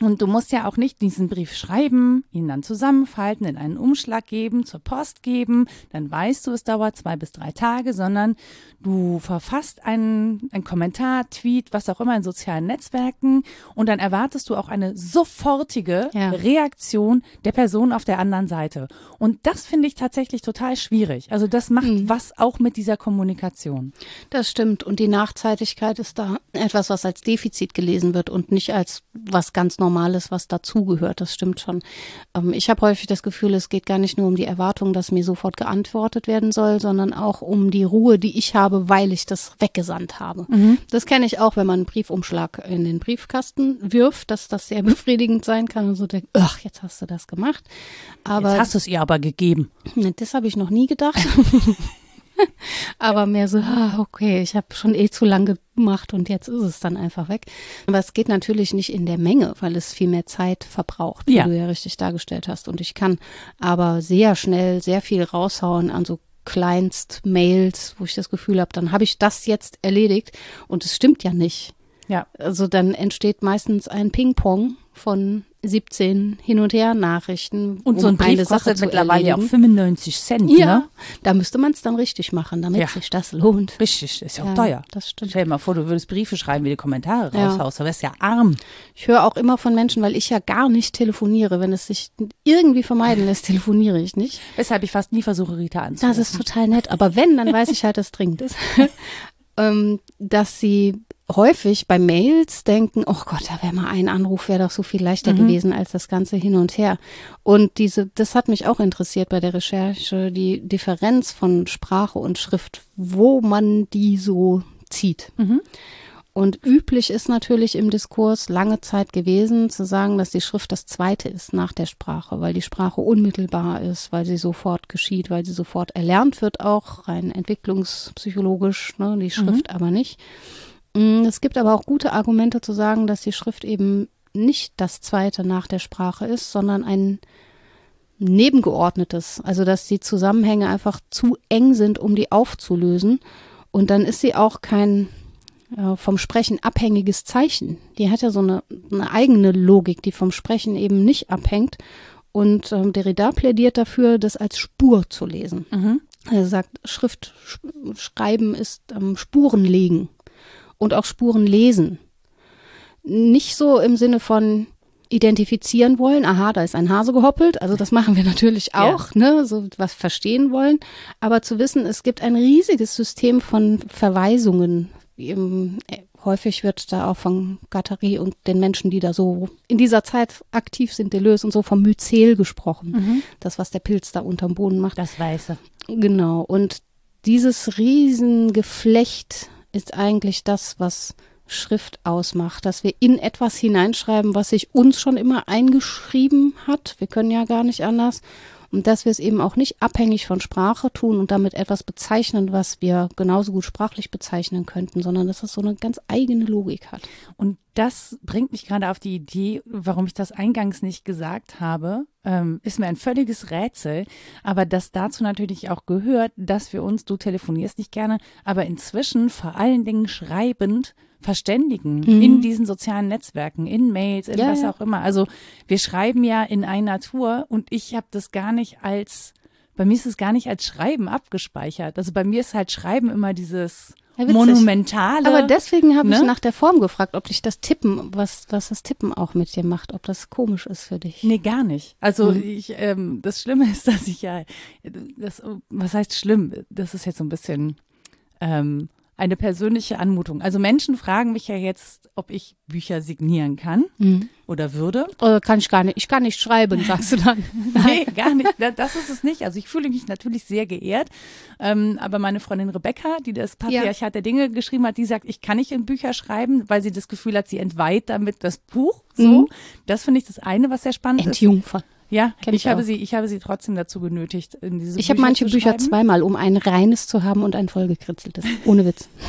und du musst ja auch nicht diesen Brief schreiben, ihn dann zusammenfalten, in einen Umschlag geben, zur Post geben, dann weißt du, es dauert zwei bis drei Tage, sondern du verfasst einen, einen Kommentar, Tweet, was auch immer in sozialen Netzwerken und dann erwartest du auch eine sofortige Ja. Reaktion der Person auf der anderen Seite. Und das finde ich tatsächlich total schwierig. Also das macht Mhm. was auch mit dieser Kommunikation. Das stimmt. Und die Nachzeitigkeit ist da etwas, was als Defizit gelesen wird und nicht als was ganz Normales Normales, was dazugehört. Das stimmt schon. Ähm, ich habe häufig das Gefühl, es geht gar nicht nur um die Erwartung, dass mir sofort geantwortet werden soll, sondern auch um die Ruhe, die ich habe, weil ich das weggesandt habe. Mhm. Das kenne ich auch, wenn man einen Briefumschlag in den Briefkasten wirft, dass das sehr befriedigend sein kann und so denkt, ach, jetzt hast du das gemacht. Aber Jetzt hast du es ihr aber gegeben. Das habe ich noch nie gedacht. Aber mehr so, ah, okay, ich habe schon eh zu lange gemacht und jetzt ist es dann einfach weg. Aber es geht natürlich nicht in der Menge, weil es viel mehr Zeit verbraucht, wie Ja. du ja richtig dargestellt hast. Und ich kann aber sehr schnell sehr viel raushauen an so Kleinst-Mails, wo ich das Gefühl habe, dann habe ich das jetzt erledigt. Und es stimmt ja nicht. Ja. Also dann entsteht meistens ein Ping-Pong von 17 Hin- und Her-Nachrichten. Und so um ein eine Brief Sache kostet mittlerweile ja auch erledigen. 95 Cent, Ja, ne? da müsste man es dann richtig machen, damit Ja. sich das lohnt. Richtig, ist ja auch Ja, teuer. Das stimmt. Stell dir mal vor, du würdest Briefe schreiben, wie die Kommentare Ja. raushaust. Da wärst ja arm. Ich höre auch immer von Menschen, weil ich ja gar nicht telefoniere. Wenn es sich irgendwie vermeiden lässt, telefoniere ich nicht. Weshalb ich fast nie versuche, Rita anzurufen. Das ist total nett. Aber wenn, dann weiß ich halt, dass es dringend ist. ähm, dass sie häufig bei Mails denken, oh Gott, da wäre mal ein Anruf, wäre doch so viel leichter gewesen als das ganze hin und her. Und diese, das hat mich auch interessiert bei der Recherche, die Differenz von Sprache und Schrift, wo man die so zieht. Und üblich ist natürlich im Diskurs lange Zeit gewesen, zu sagen, dass die Schrift das zweite ist nach der Sprache, weil die Sprache unmittelbar ist, weil sie sofort geschieht, weil sie sofort erlernt wird, auch rein entwicklungspsychologisch, ne, die Schrift aber nicht. Mm, Es gibt aber auch gute Argumente zu sagen, dass die Schrift eben nicht das zweite nach der Sprache ist, sondern ein nebengeordnetes. Also dass die Zusammenhänge einfach zu eng sind, um die aufzulösen. Und dann ist sie auch kein äh, vom Sprechen abhängiges Zeichen. Die hat ja so eine, eine eigene Logik, die vom Sprechen eben nicht abhängt. Und ähm, Derrida plädiert dafür, das als Spur zu lesen. Mhm. Er sagt, Schrift sch- schreiben ist ähm, Spuren legen und auch Spuren lesen. Nicht so im Sinne von identifizieren wollen, aha, da ist ein Hase gehoppelt, also das machen wir natürlich Ja. auch, ne, so was verstehen wollen, aber zu wissen, es gibt ein riesiges System von Verweisungen. Eben, äh, häufig wird da auch von Guattari und den Menschen, die da so in dieser Zeit aktiv sind, Deleuze und so vom Myzel gesprochen. Das, was der Pilz da unterm Boden macht. Das Weiße. Genau. Und dieses Riesengeflecht ist eigentlich das, was Schrift ausmacht, dass wir in etwas hineinschreiben, was sich uns schon immer eingeschrieben hat. Wir können ja gar nicht anders. Und dass wir es eben auch nicht abhängig von Sprache tun und damit etwas bezeichnen, was wir genauso gut sprachlich bezeichnen könnten, sondern dass es so eine ganz eigene Logik hat. Und das bringt mich gerade auf die Idee, warum ich das eingangs nicht gesagt habe. Ähm, ist mir ein völliges Rätsel, aber das dazu natürlich auch gehört, dass wir uns, du telefonierst nicht gerne, aber inzwischen vor allen Dingen schreibend verständigen in diesen sozialen Netzwerken, in Mails, in Ja, was ja. auch immer. Also wir schreiben ja in einer Tour und ich habe das gar nicht als, bei mir ist es gar nicht als Schreiben abgespeichert. Also bei mir ist halt Schreiben immer dieses Ja, monumentale. Aber deswegen habe ich ne? nach der Form gefragt, ob dich das Tippen, was, was das Tippen auch mit dir macht, ob das komisch ist für dich. Nee, gar nicht. Also Mhm. ich, ähm, das Schlimme ist, dass ich ja, das, was heißt schlimm? Das ist jetzt so ein bisschen ähm, eine persönliche Anmutung. Also Menschen fragen mich ja jetzt, ob ich Bücher signieren kann oder würde. Oder kann ich gar nicht, ich kann nicht schreiben, sagst du dann. Nee, gar nicht. Da- Das ist es nicht. Also ich fühle mich natürlich sehr geehrt. Ähm, aber meine Freundin Rebecca, die das Patriarchat der Dinge geschrieben hat, die sagt, ich kann nicht in Bücher schreiben, weil sie das Gefühl hat, sie entweiht damit das Buch. So. Mhm. Das finde ich das eine, was sehr spannend ist. Ja, Kenn ich, ich habe sie, ich habe sie trotzdem dazu genötigt, in diese Ich habe manche Bücher zweimal, um ein reines zu haben und ein vollgekritzeltes. Ohne Witz.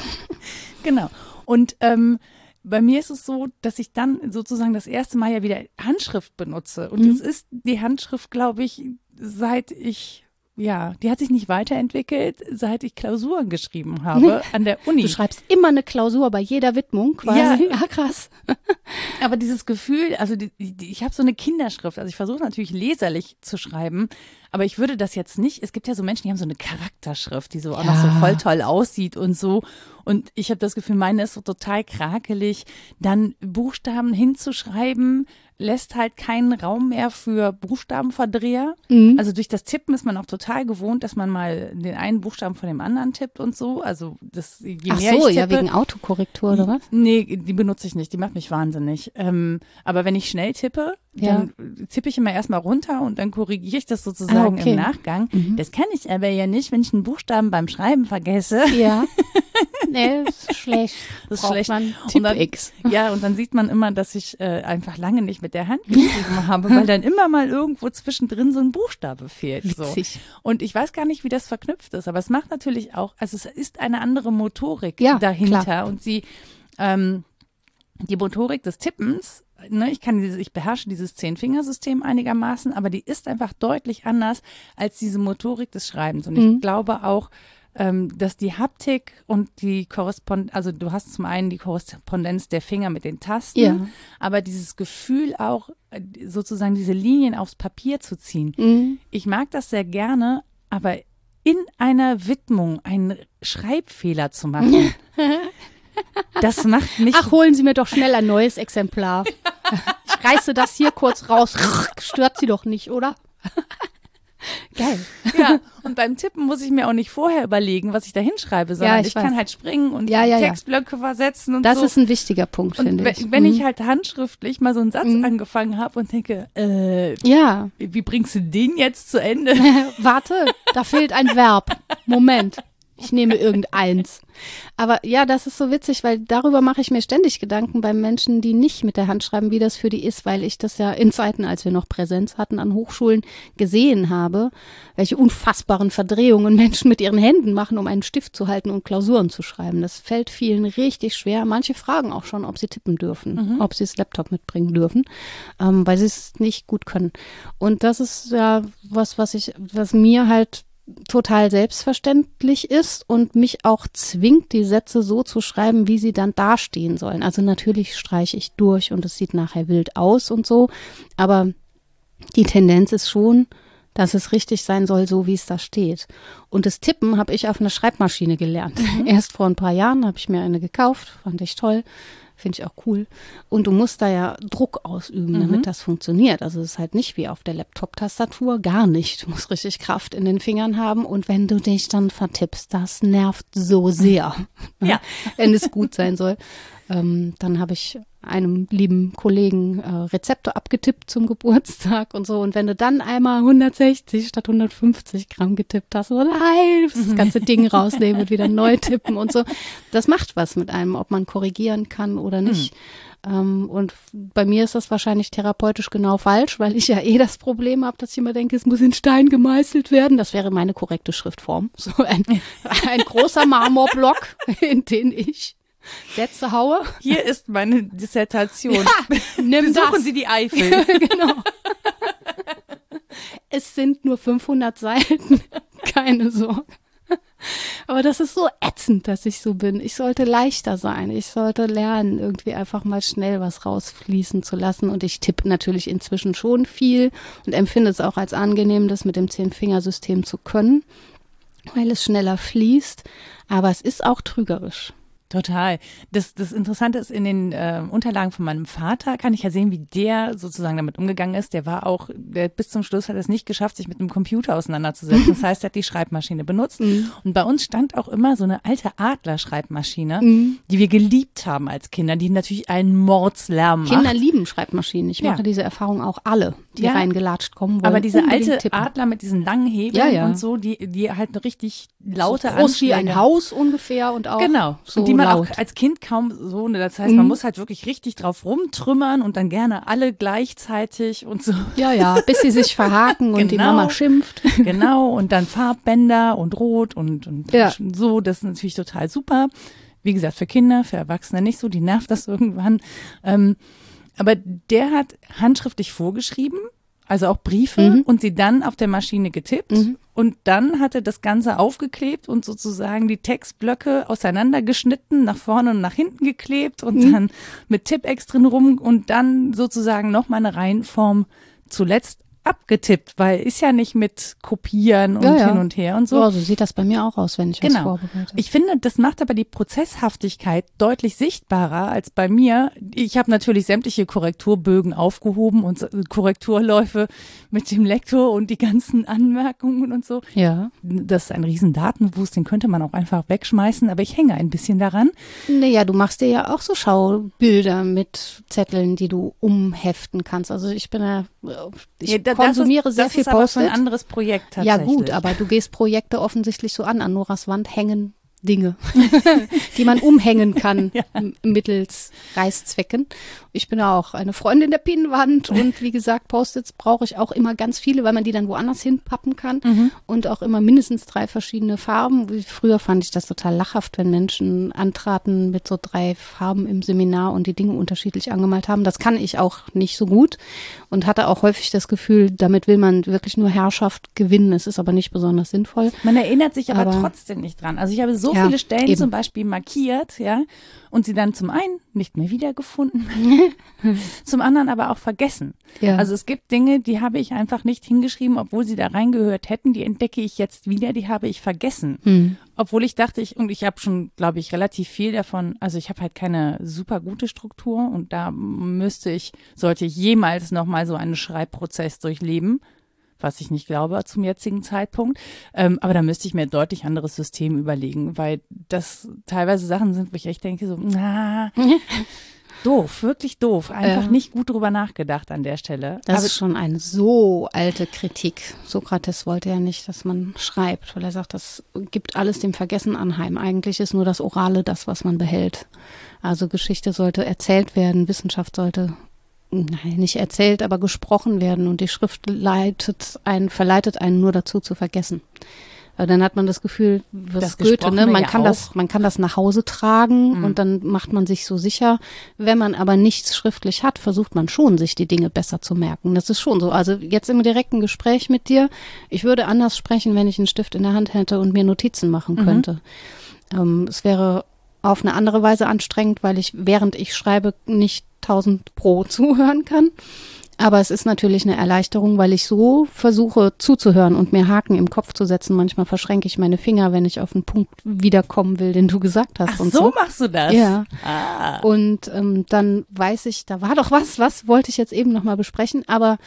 Genau. Und ähm, bei mir ist es so, dass ich dann sozusagen das erste Mal ja wieder Handschrift benutze. Und Mhm. es ist die Handschrift, glaube ich, seit ich, ja, die hat sich nicht weiterentwickelt, seit ich Klausuren geschrieben habe an der Uni. Du schreibst immer eine Klausur bei jeder Widmung quasi. Ja. ja krass. Aber dieses Gefühl, also die, die, ich habe so eine Kinderschrift, also ich versuche natürlich leserlich zu schreiben, aber ich würde das jetzt nicht, es gibt ja so Menschen, die haben so eine Charakterschrift, die so auch noch so Ja. voll toll aussieht und so. Und ich habe das Gefühl, meine ist so total krakelig. Dann Buchstaben hinzuschreiben, lässt halt keinen Raum mehr für Buchstabenverdreher. Mhm. Also durch das Tippen ist man auch total gewohnt, dass man mal den einen Buchstaben von dem anderen tippt und so. Also das, je Ach mehr so, ich ja, tippe, wegen Autokorrektur oder was? Nee, die benutze ich nicht, die macht mich wahnsinnig. Ähm, aber wenn ich schnell tippe, Ja. dann tippe ich immer erstmal runter und dann korrigiere ich das sozusagen Ah, okay. im Nachgang. Das kann ich aber ja nicht, wenn ich einen Buchstaben beim Schreiben vergesse. Ja. nee, das ist schlecht. Das ist Braucht schlecht. Man Und dann- X. Ja, und dann sieht man immer, dass ich äh, einfach lange nicht mit der Hand geschrieben habe, weil dann immer mal irgendwo zwischendrin so ein Buchstabe fehlt. So. Witzig. Und ich weiß gar nicht, wie das verknüpft ist, aber es macht natürlich auch, also es ist eine andere Motorik Ja, dahinter klar. und sie, ähm, die Motorik des Tippens, ne, ich kann dieses, ich beherrsche dieses Zehn-Fingersystem einigermaßen, aber die ist einfach deutlich anders als diese Motorik des Schreibens. Und Mhm. ich glaube auch, ähm, dass die Haptik und die Korrespondenz, also du hast zum einen die Korrespondenz der Finger mit den Tasten, Ja. aber dieses Gefühl auch, äh, sozusagen diese Linien aufs Papier zu ziehen. Mhm. Ich mag das sehr gerne, aber in einer Widmung einen Schreibfehler zu machen, das macht mich. Ach, holen Sie mir doch schnell ein neues Exemplar. Ich reiße das hier kurz raus. Stört Sie doch nicht, oder? Geil. ja, und beim Tippen muss ich mir auch nicht vorher überlegen, was ich da hinschreibe, sondern ich ich, kann halt springen und Ja, ja, ja. Textblöcke versetzen und Das so. ist ein wichtiger Punkt, und finde wenn, ich. wenn Mhm. ich halt handschriftlich mal so einen Satz angefangen habe und denke, äh, Ja, wie bringst du den jetzt zu Ende? warte, da fehlt ein Verb. Moment. Ich nehme irgendeins. Aber ja, das ist so witzig, weil darüber mache ich mir ständig Gedanken bei Menschen, die nicht mit der Hand schreiben, wie das für die ist, weil ich das ja in Zeiten, als wir noch Präsenz hatten an Hochschulen, gesehen habe, welche unfassbaren Verdrehungen Menschen mit ihren Händen machen, um einen Stift zu halten und Klausuren zu schreiben. Das fällt vielen richtig schwer. Manche fragen auch schon, ob sie tippen dürfen, ob sie das Laptop mitbringen dürfen, ähm, weil sie es nicht gut können. Und das ist ja was, was ich, was mir halt total selbstverständlich ist und mich auch zwingt, die Sätze so zu schreiben, wie sie dann dastehen sollen. Also natürlich streiche ich durch und es sieht nachher wild aus und so, aber die Tendenz ist schon, dass es richtig sein soll, so wie es da steht. Und das Tippen habe ich auf einer Schreibmaschine gelernt. Erst vor ein paar Jahren habe ich mir eine gekauft, fand ich toll, finde ich auch cool. Und du musst da ja Druck ausüben, damit das funktioniert. Also es ist halt nicht wie auf der Laptop-Tastatur, gar nicht. Du musst richtig Kraft in den Fingern haben und wenn du dich dann vertippst, das nervt so sehr. Ja. wenn es gut sein soll. Ähm, dann habe ich einem lieben Kollegen äh, Rezepte abgetippt zum Geburtstag und so. Und wenn du dann einmal 160 statt 150 Gramm getippt hast, so nein, das ganze Ding rausnehmen und wieder neu tippen und so. Das macht was mit einem, ob man korrigieren kann oder nicht. Ähm, und bei mir ist das wahrscheinlich therapeutisch genau falsch, weil ich ja eh das Problem habe, dass ich immer denke, es muss in Stein gemeißelt werden. Das wäre meine korrekte Schriftform. So ein, ein großer Marmorblock, in den ich Sätze haue. Hier ist meine Dissertation. Nimm Besuchen das. Sie die Eifel. genau. Es sind nur 500 Seiten, keine Sorge. Aber das ist so ätzend, dass ich so bin. Ich sollte leichter sein. Ich sollte lernen, irgendwie einfach mal schnell was rausfließen zu lassen. Und ich tippe natürlich inzwischen schon viel und empfinde es auch als angenehm, das mit dem Zehn-Fingersystem zu können, weil es schneller fließt. Aber es ist auch trügerisch. Total. Das, das Interessante ist, in den äh, Unterlagen von meinem Vater kann ich ja sehen, wie der sozusagen damit umgegangen ist. Der war auch, der bis zum Schluss hat es nicht geschafft, sich mit dem Computer auseinanderzusetzen. Das heißt, er hat die Schreibmaschine benutzt. Und bei uns stand auch immer so eine alte Adler-Schreibmaschine, die wir geliebt haben als Kinder, die natürlich einen Mordslärm macht. Kinder lieben Schreibmaschinen. Ich Ja. mache diese Erfahrung auch alle, die Ja. reingelatscht kommen wollen. aber diese alte tippen. Adler mit diesen langen Hebeln Ja, ja. und so, die, die halt eine richtig laute so groß wie ein Anschläge- Haus ungefähr und auch Genau. so und die man laut. auch als Kind kaum so, ne, das heißt, man muss halt wirklich richtig drauf rumtrümmern und dann gerne alle gleichzeitig und so. ja, ja, bis sie sich verhaken und die Genau. Mama schimpft. genau. Und dann Farbbänder und Rot und, und Ja. so, das ist natürlich total super. Wie gesagt, für Kinder, für Erwachsene nicht so, die nervt das irgendwann. Ähm, aber der hat handschriftlich vorgeschrieben, also auch Briefe Mhm. und sie dann auf der Maschine getippt. Und dann hat er das Ganze aufgeklebt und sozusagen die Textblöcke auseinandergeschnitten, nach vorne und nach hinten geklebt und Mhm. dann mit Tippex drin rum und dann sozusagen nochmal eine Reihenform zuletzt abgetippt, weil ist ja nicht mit Kopieren und Ja, ja. hin und her und so. So, so sieht das bei mir auch aus, wenn ich was Genau. vorbereite. Ich finde, das macht aber die Prozesshaftigkeit deutlich sichtbarer als bei mir. Ich habe natürlich sämtliche Korrekturbögen aufgehoben und so- Korrekturläufe mit dem Lektor und die ganzen Anmerkungen und so. ja. Das ist ein riesen Datenwust, den könnte man auch einfach wegschmeißen, aber ich hänge ein bisschen daran. Naja, du machst dir ja auch so Schaubilder mit Zetteln, die du umheften kannst. Also ich bin ja, ich Ja, da- konsumiere ist, sehr das viel ist aber für ein anderes Projekt Ja tatsächlich. gut, aber du gehst Projekte offensichtlich so an. An Noras Wand hängen Dinge, die man umhängen kann m- mittels Reißzwecken. Ich bin auch eine Freundin der Pinnwand und wie gesagt, Post-its brauche ich auch immer ganz viele, weil man die dann woanders hinpappen kann und auch immer mindestens drei verschiedene Farben. Früher fand ich das total lachhaft, wenn Menschen antraten mit so drei Farben im Seminar und die Dinge unterschiedlich angemalt haben. Das kann ich auch nicht so gut und hatte auch häufig das Gefühl, damit will man wirklich nur Herrschaft gewinnen. Es ist aber nicht besonders sinnvoll. Man erinnert sich aber, Aber- trotzdem nicht dran. Also ich habe so Ja, viele Stellen eben. zum Beispiel markiert, ja, und sie dann zum einen nicht mehr wiedergefunden, zum anderen aber auch vergessen. Ja. Also es gibt Dinge, die habe ich einfach nicht hingeschrieben, obwohl sie da reingehört hätten. Die entdecke ich jetzt wieder, die habe ich vergessen. Hm. Obwohl ich dachte, ich, und ich habe schon, glaube ich, relativ viel davon, also ich habe halt keine super gute Struktur und da müsste ich, sollte ich jemals nochmal so einen Schreibprozess durchleben, was ich nicht glaube zum jetzigen Zeitpunkt. Ähm, aber da müsste ich mir ein deutlich anderes System überlegen, weil das teilweise Sachen sind, wo ich echt denke, so, na, doof, wirklich doof. Einfach Ja. nicht gut drüber nachgedacht an der Stelle. Das aber ist schon eine so alte Kritik. Sokrates wollte ja nicht, dass man schreibt, weil er sagt, das gibt alles dem Vergessen anheim. Eigentlich ist nur das Orale das, was man behält. Also Geschichte sollte erzählt werden, Wissenschaft sollte nein, nicht erzählt, aber gesprochen werden und die Schrift leitet einen, verleitet einen nur dazu zu vergessen. Weil dann hat man das Gefühl, was Das Goethe, ne? Man ja kann das, man kann das nach Hause tragen und dann macht man sich so sicher. Wenn man aber nichts schriftlich hat, versucht man schon, sich die Dinge besser zu merken. Das ist schon so. Also jetzt im direkten Gespräch mit dir, ich würde anders sprechen, wenn ich einen Stift in der Hand hätte und mir Notizen machen könnte. Ähm, es wäre auf eine andere Weise anstrengend, weil ich, während ich schreibe, nicht 1000 pro zuhören kann. Aber es ist natürlich eine Erleichterung, weil ich so versuche zuzuhören und mir Haken im Kopf zu setzen. Manchmal verschränke ich meine Finger, wenn ich auf einen Punkt wiederkommen will, den du gesagt hast. Ach, und so, so. machst du das? Ja. Ah. Und ähm, dann weiß ich, da war doch was, was wollte ich jetzt eben nochmal besprechen, aber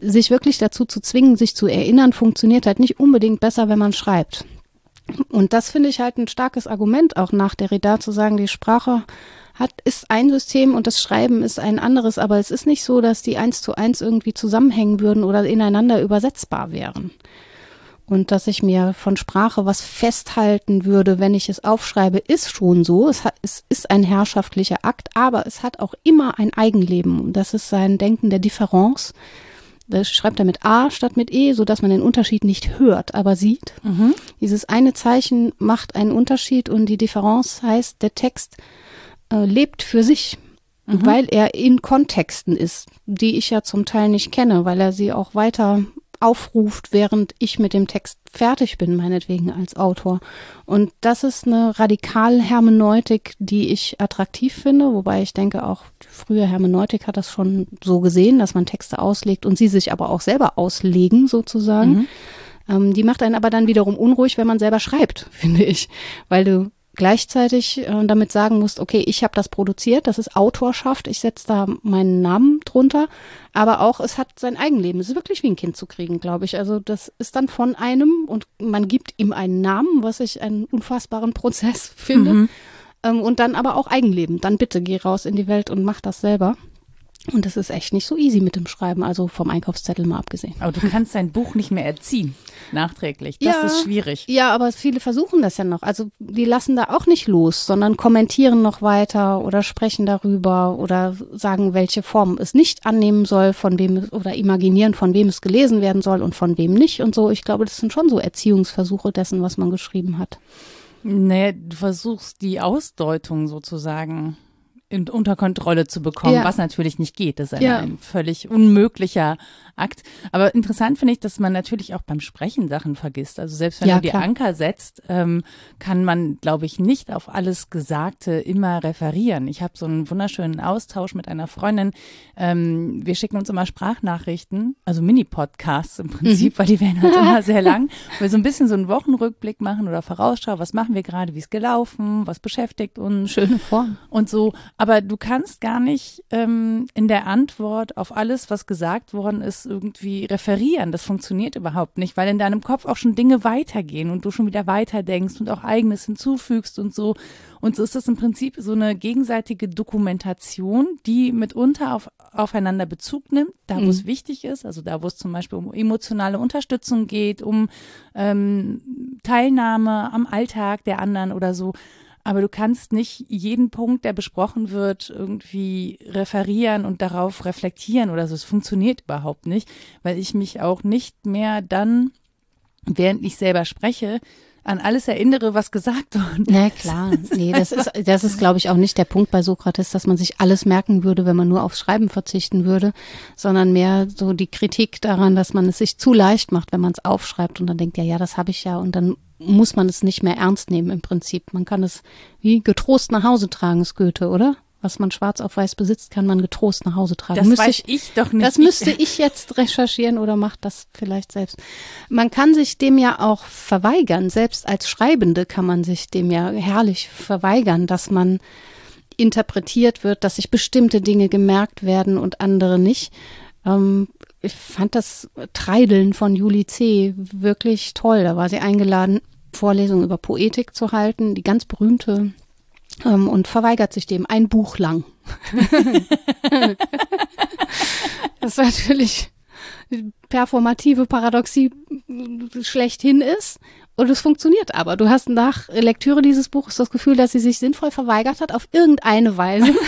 sich wirklich dazu zu zwingen, sich zu erinnern, funktioniert halt nicht unbedingt besser, wenn man schreibt. Und das finde ich halt ein starkes Argument, auch nach Derrida zu sagen, die Sprache hat, ist ein System und das Schreiben ist ein anderes, aber es ist nicht so, dass die eins zu eins irgendwie zusammenhängen würden oder ineinander übersetzbar wären. Und dass ich mir von Sprache was festhalten würde, wenn ich es aufschreibe, ist schon so. Es, hat, es ist ein herrschaftlicher Akt, aber es hat auch immer ein Eigenleben. Und das ist sein Denken der Differenz. Das schreibt er mit A statt mit E, so dass man den Unterschied nicht hört, aber sieht. Dieses eine Zeichen macht einen Unterschied und die Differenz heißt, der Text äh, lebt für sich, weil er in Kontexten ist, die ich ja zum Teil nicht kenne, weil er sie auch weiter aufruft, während ich mit dem Text fertig bin, meinetwegen als Autor. Und das ist eine Radikal-Hermeneutik, die ich attraktiv finde, wobei ich denke, auch die frühe Hermeneutik hat das schon so gesehen, dass man Texte auslegt und sie sich aber auch selber auslegen, sozusagen. Ähm, die macht einen aber dann wiederum unruhig, wenn man selber schreibt, finde ich, weil du gleichzeitig äh, damit sagen musst, okay, ich habe das produziert, das ist Autorschaft, ich setze da meinen Namen drunter, aber auch es hat sein Eigenleben. Es ist wirklich wie ein Kind zu kriegen, glaube ich. Also das ist dann von einem und man gibt ihm einen Namen, was ich einen unfassbaren Prozess finde. Ähm, und dann aber auch Eigenleben. Dann bitte geh raus in die Welt und mach das selber. Und das ist echt nicht so easy mit dem Schreiben, also vom Einkaufszettel mal abgesehen. Aber du kannst dein Buch nicht mehr erziehen, nachträglich. Das Ja. ist schwierig. Ja, aber viele versuchen das ja noch. Also die lassen da auch nicht los, sondern kommentieren noch weiter oder sprechen darüber oder sagen, welche Form es nicht annehmen soll, von wem es oder imaginieren, von wem es gelesen werden soll und von wem nicht und so. Ich glaube, das sind schon so Erziehungsversuche dessen, was man geschrieben hat. Nee, du versuchst die Ausdeutung sozusagen in, unter Kontrolle zu bekommen, Ja. was natürlich nicht geht. Das ist ein, Ja. ein völlig unmöglicher Akt. Aber interessant finde ich, dass man natürlich auch beim Sprechen Sachen vergisst. Also selbst wenn Ja, du die klar. Anker setzt, ähm, kann man, glaube ich, nicht auf alles Gesagte immer referieren. Ich habe so einen wunderschönen Austausch mit einer Freundin. Ähm, wir schicken uns immer Sprachnachrichten, also Mini-Podcasts im Prinzip, Mhm. weil die werden halt immer sehr lang. Wir so ein bisschen so einen Wochenrückblick machen oder Vorausschau, was machen wir gerade, wie ist gelaufen, was beschäftigt uns. Schöne Form. Und so, aber du kannst gar nicht ähm, in der Antwort auf alles, was gesagt worden ist, irgendwie referieren. Das funktioniert überhaupt nicht, weil in deinem Kopf auch schon Dinge weitergehen und du schon wieder weiterdenkst und auch eigenes hinzufügst und so. Und so ist das im Prinzip so eine gegenseitige Dokumentation, die mitunter auf, aufeinander Bezug nimmt, da wo Mhm. es wichtig ist, also da wo es zum Beispiel um emotionale Unterstützung geht, um ähm, Teilnahme am Alltag der anderen oder so. Aber du kannst nicht jeden Punkt, der besprochen wird, irgendwie referieren und darauf reflektieren oder so. Es funktioniert überhaupt nicht, weil ich mich auch nicht mehr dann, während ich selber spreche, an alles erinnere, was gesagt worden ist. Na klar, nee, das ist, das ist, glaube ich, auch nicht der Punkt bei Sokrates, dass man sich alles merken würde, wenn man nur aufs Schreiben verzichten würde, sondern mehr so die Kritik daran, dass man es sich zu leicht macht, wenn man es aufschreibt und dann denkt, ja, ja, das habe ich ja und dann muss man es nicht mehr ernst nehmen im Prinzip. Man kann es wie getrost nach Hause tragen, ist Goethe, oder? Was man schwarz auf weiß besitzt, kann man getrost nach Hause tragen. Das Müsste weiß ich doch nicht. das müsste ich jetzt recherchieren oder macht das vielleicht selbst. Man kann sich dem ja auch verweigern. Selbst als Schreibende kann man sich dem ja herrlich verweigern, dass man interpretiert wird, dass sich bestimmte Dinge gemerkt werden und andere nicht. Ähm, ich fand das Treideln von Juli C. wirklich toll. Da war sie eingeladen, Vorlesungen über Poetik zu halten, die ganz berühmte, ähm, und verweigert sich dem ein Buch lang. das natürlich performative Paradoxie schlechthin ist. Und es funktioniert aber. Du hast nach Lektüre dieses Buches das Gefühl, dass sie sich sinnvoll verweigert hat, auf irgendeine Weise.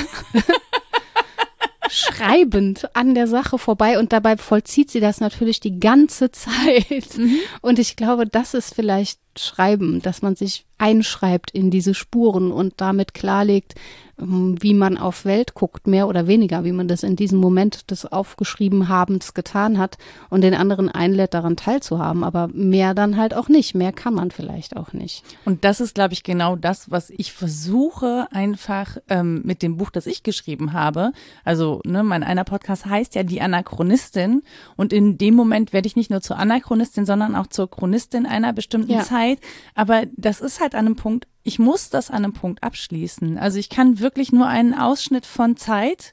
schreibend an der Sache vorbei und dabei vollzieht sie das natürlich die ganze Zeit. Und ich glaube, das ist vielleicht Schreiben, dass man sich einschreibt in diese Spuren und damit klarlegt, ähm, wie man auf Welt guckt, mehr oder weniger, wie man das in diesem Moment des Aufgeschriebenhabens getan hat und den anderen einlädt, daran teilzuhaben. Aber mehr dann halt auch nicht. Mehr kann man vielleicht auch nicht. Und das ist, glaube ich, genau das, was ich versuche, einfach ähm, mit dem Buch, das ich geschrieben habe. Also, ne, mein einer Podcast heißt ja Die Anachronistin. Und in dem Moment werde ich nicht nur zur Anachronistin, sondern auch zur Chronistin einer bestimmten Ja. Zeit. Aber das ist halt an einem Punkt, ich muss das an einem Punkt abschließen. Also ich kann wirklich nur einen Ausschnitt von Zeit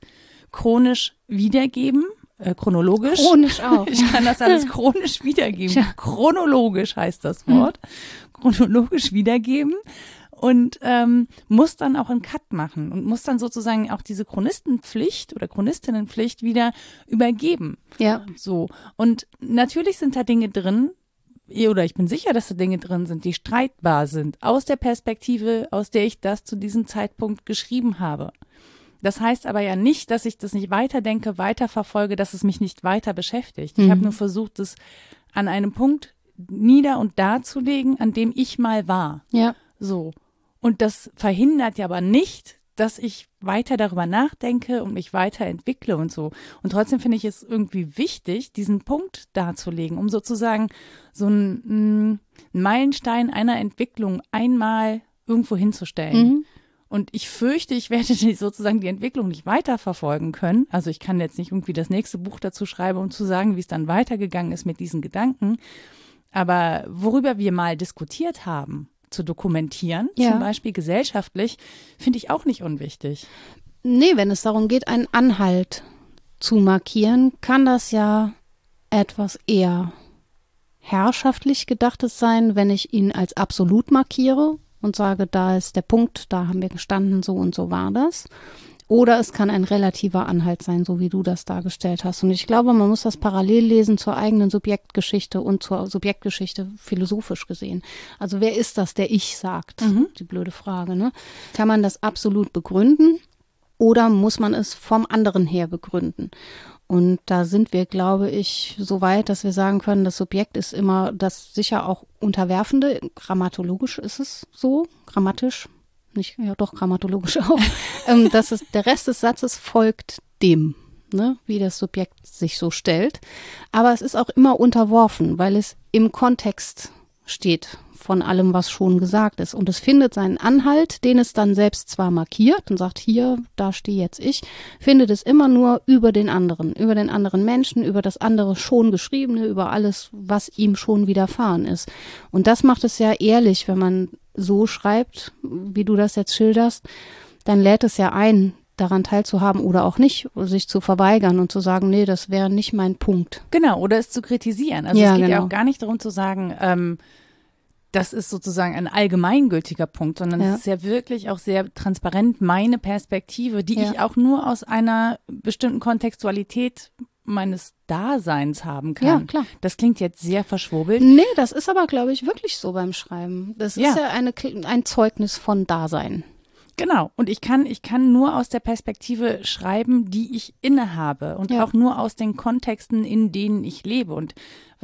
chronisch wiedergeben, äh, chronologisch. Chronisch auch. Ich kann das alles chronisch wiedergeben. Tja. Chronologisch heißt das Wort. Chronologisch wiedergeben und ähm, muss dann auch einen Cut machen und muss dann sozusagen auch diese Chronistenpflicht oder Chronistinnenpflicht wieder übergeben. Ja. So. Und natürlich sind da Dinge drin, oder ich bin sicher, dass da Dinge drin sind, die streitbar sind, aus der Perspektive, aus der ich das zu diesem Zeitpunkt geschrieben habe. Das heißt aber ja nicht, dass ich das nicht weiterdenke, weiterverfolge, dass es mich nicht weiter beschäftigt. Ich Mhm. habe nur versucht, es an einem Punkt nieder und darzulegen, an dem ich mal war. Ja. So. Und das verhindert ja aber nicht, dass ich weiter darüber nachdenke und mich weiterentwickle und so. Und trotzdem finde ich es irgendwie wichtig, diesen Punkt darzulegen, um sozusagen so einen Meilenstein einer Entwicklung einmal irgendwo hinzustellen. Mhm. Und ich fürchte, ich werde die, sozusagen die Entwicklung nicht weiterverfolgen können. Also ich kann jetzt nicht irgendwie das nächste Buch dazu schreiben, um zu sagen, wie es dann weitergegangen ist mit diesen Gedanken. Aber worüber wir mal diskutiert haben, zu dokumentieren, Ja. zum Beispiel gesellschaftlich, finde ich auch nicht unwichtig. Nee, wenn es darum geht, einen Anhalt zu markieren, kann das ja etwas eher herrschaftlich gedachtes sein, wenn ich ihn als absolut markiere und sage, da ist der Punkt, da haben wir gestanden, so und so war das. Oder es kann ein relativer Anhalt sein, so wie du das dargestellt hast. Und ich glaube, man muss das parallel lesen zur eigenen Subjektgeschichte und zur Subjektgeschichte philosophisch gesehen. Also wer ist das, der ich sagt? Die blöde Frage, ne? Kann man das absolut begründen oder muss man es vom anderen her begründen? Und da sind wir, glaube ich, so weit, dass wir sagen können, das Subjekt ist immer das sicher auch Unterwerfende. Grammatologisch ist es so, grammatisch nicht, ja doch grammatologisch auch, ähm, dass es, der Rest des Satzes folgt dem, ne, wie das Subjekt sich so stellt. Aber es ist auch immer unterworfen, weil es im Kontext steht von allem, was schon gesagt ist. Und es findet seinen Anhalt, den es dann selbst zwar markiert und sagt, hier, da stehe jetzt ich, findet es immer nur über den anderen, über den anderen Menschen, über das andere schon Geschriebene, über alles, was ihm schon widerfahren ist. Und das macht es ja ehrlich, wenn man so schreibt, wie du das jetzt schilderst, dann lädt es ja ein, daran teilzuhaben oder auch nicht, sich zu verweigern und zu sagen, nee, das wäre nicht mein Punkt. Genau, oder es zu kritisieren. Also ja, es geht genau. ja auch gar nicht darum zu sagen, ähm, das ist sozusagen ein allgemeingültiger Punkt, sondern ja. es ist ja wirklich auch sehr transparent meine Perspektive, die ja. ich auch nur aus einer bestimmten Kontextualität meines Daseins haben kann. Ja, klar. Das klingt jetzt sehr verschwurbelt. Nee, das ist aber, glaube ich, wirklich so beim Schreiben. Das ja. ist ja eine, ein Zeugnis von Dasein. Genau. Und ich kann, ich kann nur aus der Perspektive schreiben, die ich innehabe und ja. auch nur aus den Kontexten, in denen ich lebe. Und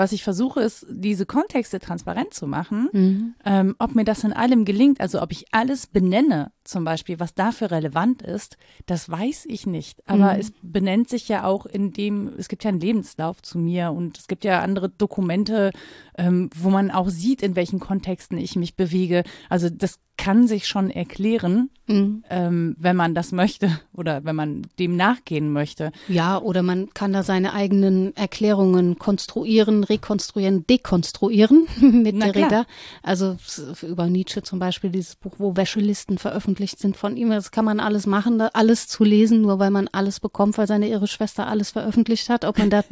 was ich versuche, ist, diese Kontexte transparent zu machen. Mhm. Ähm, ob mir das in allem gelingt, also ob ich alles benenne, zum Beispiel, was dafür relevant ist, das weiß ich nicht. Aber mhm. es benennt sich ja auch in dem, es gibt ja einen Lebenslauf zu mir und es gibt ja andere Dokumente, ähm, wo man auch sieht, in welchen Kontexten ich mich bewege. Also das kann sich schon erklären, mhm. ähm, wenn man das möchte oder wenn man dem nachgehen möchte. Ja, oder man kann da seine eigenen Erklärungen konstruieren, rekonstruieren, dekonstruieren mit Na Derrida. Klar. Also über Nietzsche zum Beispiel dieses Buch, wo Wäschelisten veröffentlicht sind von ihm. Das kann man alles machen, alles zu lesen, nur weil man alles bekommt, weil seine irre Schwester alles veröffentlicht hat. Ob man da,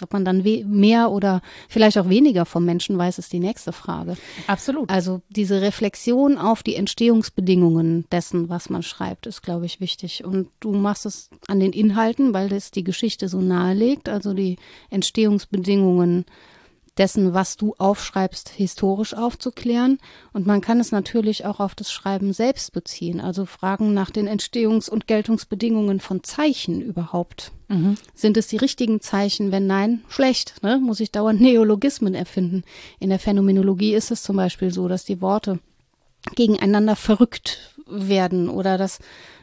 ob man dann mehr oder vielleicht auch weniger vom Menschen weiß, ist die nächste Frage. Absolut. Also diese Reflexion auf die Entstehungsbedingungen dessen, was man schreibt, ist, glaube ich, wichtig. Und du machst es an den Inhalten, weil das die Geschichte so nahelegt, also die Entstehungsbedingungen dessen, was du aufschreibst, historisch aufzuklären. Und man kann es natürlich auch auf das Schreiben selbst beziehen, also Fragen nach den Entstehungs- und Geltungsbedingungen von Zeichen überhaupt. Mhm. Sind es die richtigen Zeichen? Wenn nein, schlecht. Ne? Muss ich dauernd Neologismen erfinden. In der Phänomenologie ist es zum Beispiel so, dass die Worte gegeneinander verrückt werden oder dass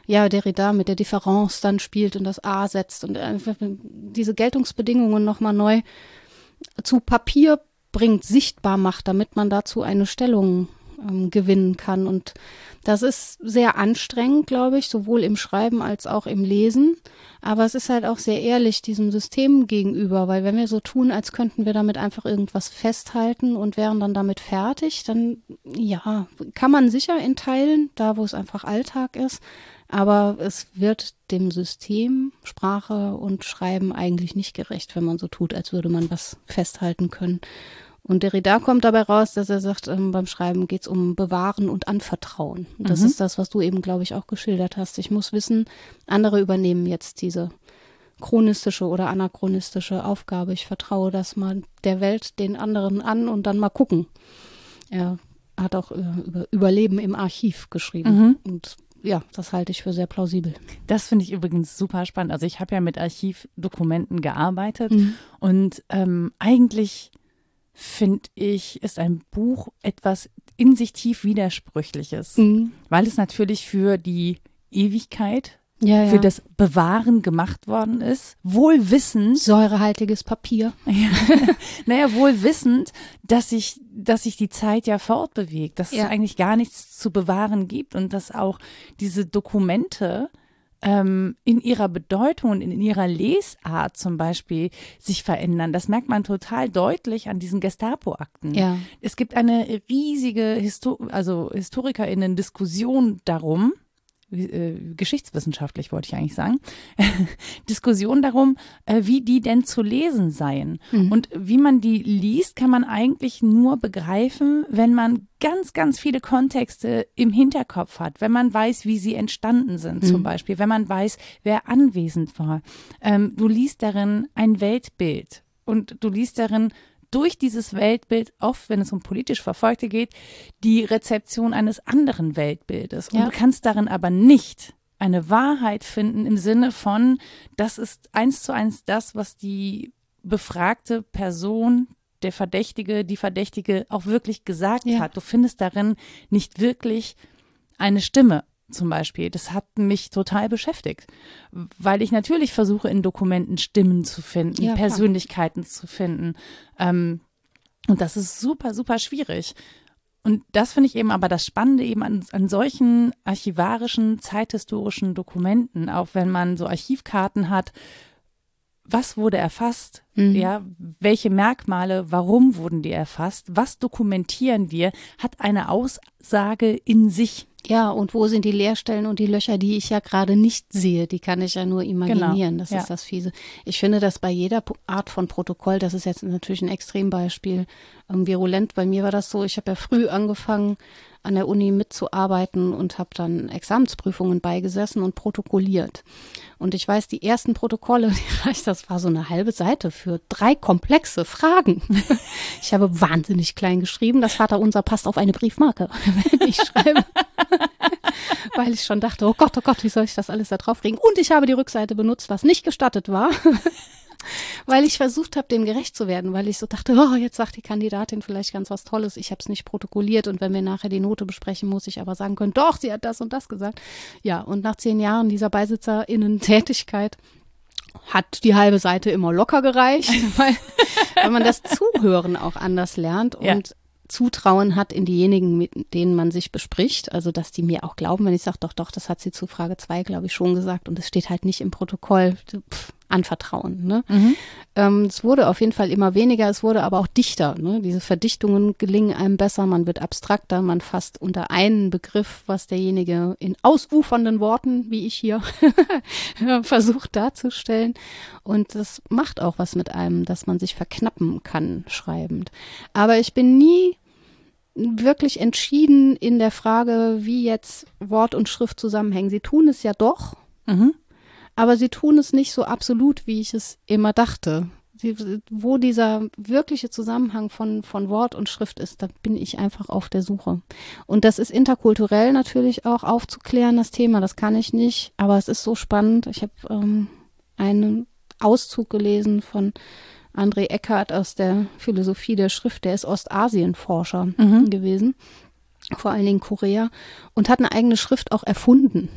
ja Derrida mit der Differenz dann spielt und das A setzt und einfach diese Geltungsbedingungen nochmal neu zu Papier bringt, sichtbar macht, damit man dazu eine Stellung ähm, gewinnen kann. Und das ist sehr anstrengend, glaube ich, sowohl im Schreiben als auch im Lesen. Aber es ist halt auch sehr ehrlich diesem System gegenüber, weil wenn wir so tun, als könnten wir damit einfach irgendwas festhalten und wären dann damit fertig, dann ja, kann man sicher in Teilen, da wo es einfach Alltag ist, aber es wird dem System Sprache und Schreiben eigentlich nicht gerecht, wenn man so tut, als würde man was festhalten können. Und Derrida kommt dabei raus, dass er sagt, ähm, beim Schreiben geht es um Bewahren und Anvertrauen. Und das mhm. ist das, was du eben, glaube ich, auch geschildert hast. Ich muss wissen, andere übernehmen jetzt diese chronistische oder anachronistische Aufgabe. Ich vertraue das mal der Welt, den anderen an und dann mal gucken. Er hat auch äh, über Überleben im Archiv geschrieben. Mhm. Und ja, das halte ich für sehr plausibel. Das finde ich übrigens super spannend. Also ich habe ja mit Archivdokumenten gearbeitet mhm. und ähm, eigentlich finde ich, ist ein Buch etwas in sich tief Widersprüchliches, mhm. weil es natürlich für die Ewigkeit ja, ja. für das Bewahren gemacht worden ist, wohl wissend. Säurehaltiges Papier. Ja. naja, wohl wissend, dass sich, dass sich die Zeit ja fortbewegt, dass ja. es eigentlich gar nichts zu bewahren gibt und dass auch diese Dokumente ähm, in ihrer Bedeutung und in ihrer Lesart zum Beispiel sich verändern. Das merkt man total deutlich an diesen Gestapo-Akten. Ja. Es gibt eine riesige Histo also HistorikerInnen-Diskussion darum, äh, geschichtswissenschaftlich wollte ich eigentlich sagen, Diskussion darum, äh, wie die denn zu lesen seien. Mhm. Und wie man die liest, kann man eigentlich nur begreifen, wenn man ganz, ganz viele Kontexte im Hinterkopf hat, wenn man weiß, wie sie entstanden sind, mhm. zum Beispiel, wenn man weiß, wer anwesend war. Ähm, du liest darin ein Weltbild und du liest darin durch dieses Weltbild, oft wenn es um politisch Verfolgte geht, die Rezeption eines anderen Weltbildes. Und ja. du kannst darin aber nicht eine Wahrheit finden im Sinne von, das ist eins zu eins das, was die befragte Person, der Verdächtige, die Verdächtige auch wirklich gesagt ja. hat. Du findest darin nicht wirklich eine Stimme zum Beispiel, das hat mich total beschäftigt, weil ich natürlich versuche, in Dokumenten Stimmen zu finden, Ja. Persönlichkeiten zu finden. Ähm, und das ist super, super schwierig. Und das finde ich eben aber das Spannende eben an, an solchen archivarischen, zeithistorischen Dokumenten, auch wenn man so Archivkarten hat, was wurde erfasst, Mhm. ja, welche Merkmale, warum wurden die erfasst, was dokumentieren wir, hat eine Aussage in sich. Ja, und wo sind die Leerstellen und die Löcher, die ich ja gerade nicht sehe? Die kann ich ja nur imaginieren. Das ja. ist das Fiese. Ich finde das bei jeder Art von Protokoll, das ist jetzt natürlich ein Extrembeispiel, ähm, virulent. Bei mir war das so, ich habe ja früh angefangen, an der Uni mitzuarbeiten und habe dann Examensprüfungen beigesessen und protokolliert. Und ich weiß, die ersten Protokolle, das war so eine halbe Seite für drei komplexe Fragen. Ich habe wahnsinnig klein geschrieben. Das Vaterunser passt auf eine Briefmarke, wenn ich schreibe weil ich schon dachte, oh Gott, oh Gott, wie soll ich das alles da drauf kriegen? Und ich habe die Rückseite benutzt, was nicht gestattet war, weil ich versucht habe, dem gerecht zu werden, weil ich so dachte, oh, jetzt sagt die Kandidatin vielleicht ganz was Tolles, ich habe es nicht protokolliert und wenn wir nachher die Note besprechen, muss ich aber sagen können, doch, sie hat das und das gesagt. Ja, und nach zehn Jahren dieser BeisitzerInnen-Tätigkeit hat die halbe Seite immer locker gereicht, weil, weil man das Zuhören auch anders lernt und Ja. Zutrauen hat in diejenigen, mit denen man sich bespricht. Also, dass die mir auch glauben, wenn ich sage, doch, doch, das hat sie zu Frage zwei, glaube ich, schon gesagt. Und es steht halt nicht im Protokoll. Pff, Anvertrauen. Ne? Ähm, es wurde auf jeden Fall immer weniger, es wurde aber auch dichter. Ne? Diese Verdichtungen gelingen einem besser, man wird abstrakter, man fasst unter einen Begriff, was derjenige in ausufernden Worten, wie ich hier, versucht darzustellen. Und das macht auch was mit einem, dass man sich verknappen kann, schreibend. Aber ich bin nie wirklich entschieden in der Frage, wie jetzt Wort und Schrift zusammenhängen. Sie tun es ja doch, Mhm. Aber sie tun es nicht so absolut, wie ich es immer dachte. Sie, wo dieser wirkliche Zusammenhang von, von Wort und Schrift ist, da bin ich einfach auf der Suche. Und das ist interkulturell natürlich auch aufzuklären, das Thema, das kann ich nicht, aber es ist so spannend. Ich habe ähm, einen Auszug gelesen von André Eckert aus der Philosophie der Schrift, der ist Ostasienforscher Mhm. gewesen, vor allen Dingen Korea, und hat eine eigene Schrift auch erfunden.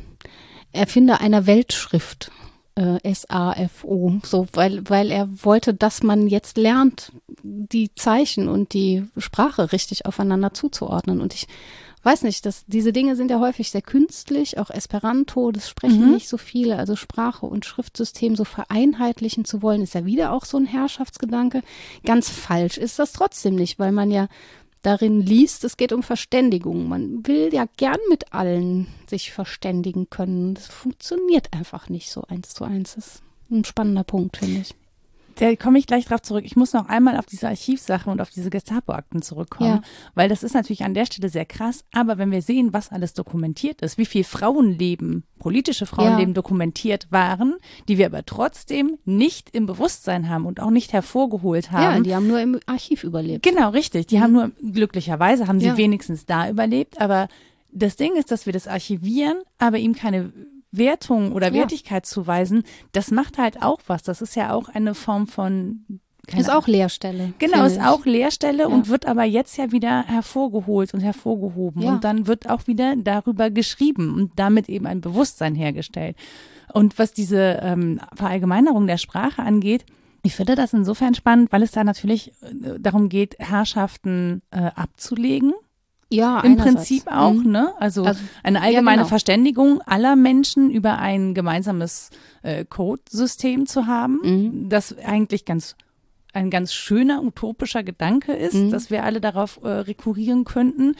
Erfinder einer Weltschrift, äh, S-A-F-O, so, weil, weil er wollte, dass man jetzt lernt, die Zeichen und die Sprache richtig aufeinander zuzuordnen. Und ich weiß nicht, dass diese Dinge sind ja häufig sehr künstlich, auch Esperanto, das sprechen Mhm. nicht so viele, also Sprache und Schriftsystem so vereinheitlichen zu wollen, ist ja wieder auch so ein Herrschaftsgedanke. Ganz falsch ist das trotzdem nicht, weil man ja darin liest, es geht um Verständigung. Man will ja gern mit allen sich verständigen können. Das funktioniert einfach nicht so eins zu eins. Das ist ein spannender Punkt, finde ich. Da komme ich gleich drauf zurück. Ich muss noch einmal auf diese Archivsache und auf diese Gestapo-Akten zurückkommen, Ja. weil das ist natürlich an der Stelle sehr krass. Aber wenn wir sehen, was alles dokumentiert ist, wie viel Frauenleben, politische Frauenleben dokumentiert waren, die wir aber trotzdem nicht im Bewusstsein haben und auch nicht hervorgeholt haben. Ja, die haben nur im Archiv überlebt. Genau, richtig. Die haben nur, glücklicherweise haben sie Ja. wenigstens da überlebt. Aber das Ding ist, dass wir das archivieren, aber ihm keine Wertung oder Ja. Wertigkeit zuweisen. Das macht halt auch was. Das ist ja auch eine Form von. keine Ist auch Leerstelle. Genau, ist ich. auch Leerstelle Ja. und wird aber jetzt ja wieder hervorgeholt und hervorgehoben. Ja. Und dann wird auch wieder darüber geschrieben und damit eben ein Bewusstsein hergestellt. Und was diese ähm, Verallgemeinerung der Sprache angeht, ich finde das insofern spannend, weil es da natürlich äh, darum geht, Herrschaften äh, abzulegen. Ja, Im einerseits. Prinzip auch, Mhm. ne? Also, Also, eine allgemeine genau. Verständigung aller Menschen über ein gemeinsames äh, Codesystem zu haben, Mhm. das eigentlich ganz ein ganz schöner utopischer Gedanke ist, Mhm. dass wir alle darauf äh, rekurrieren könnten.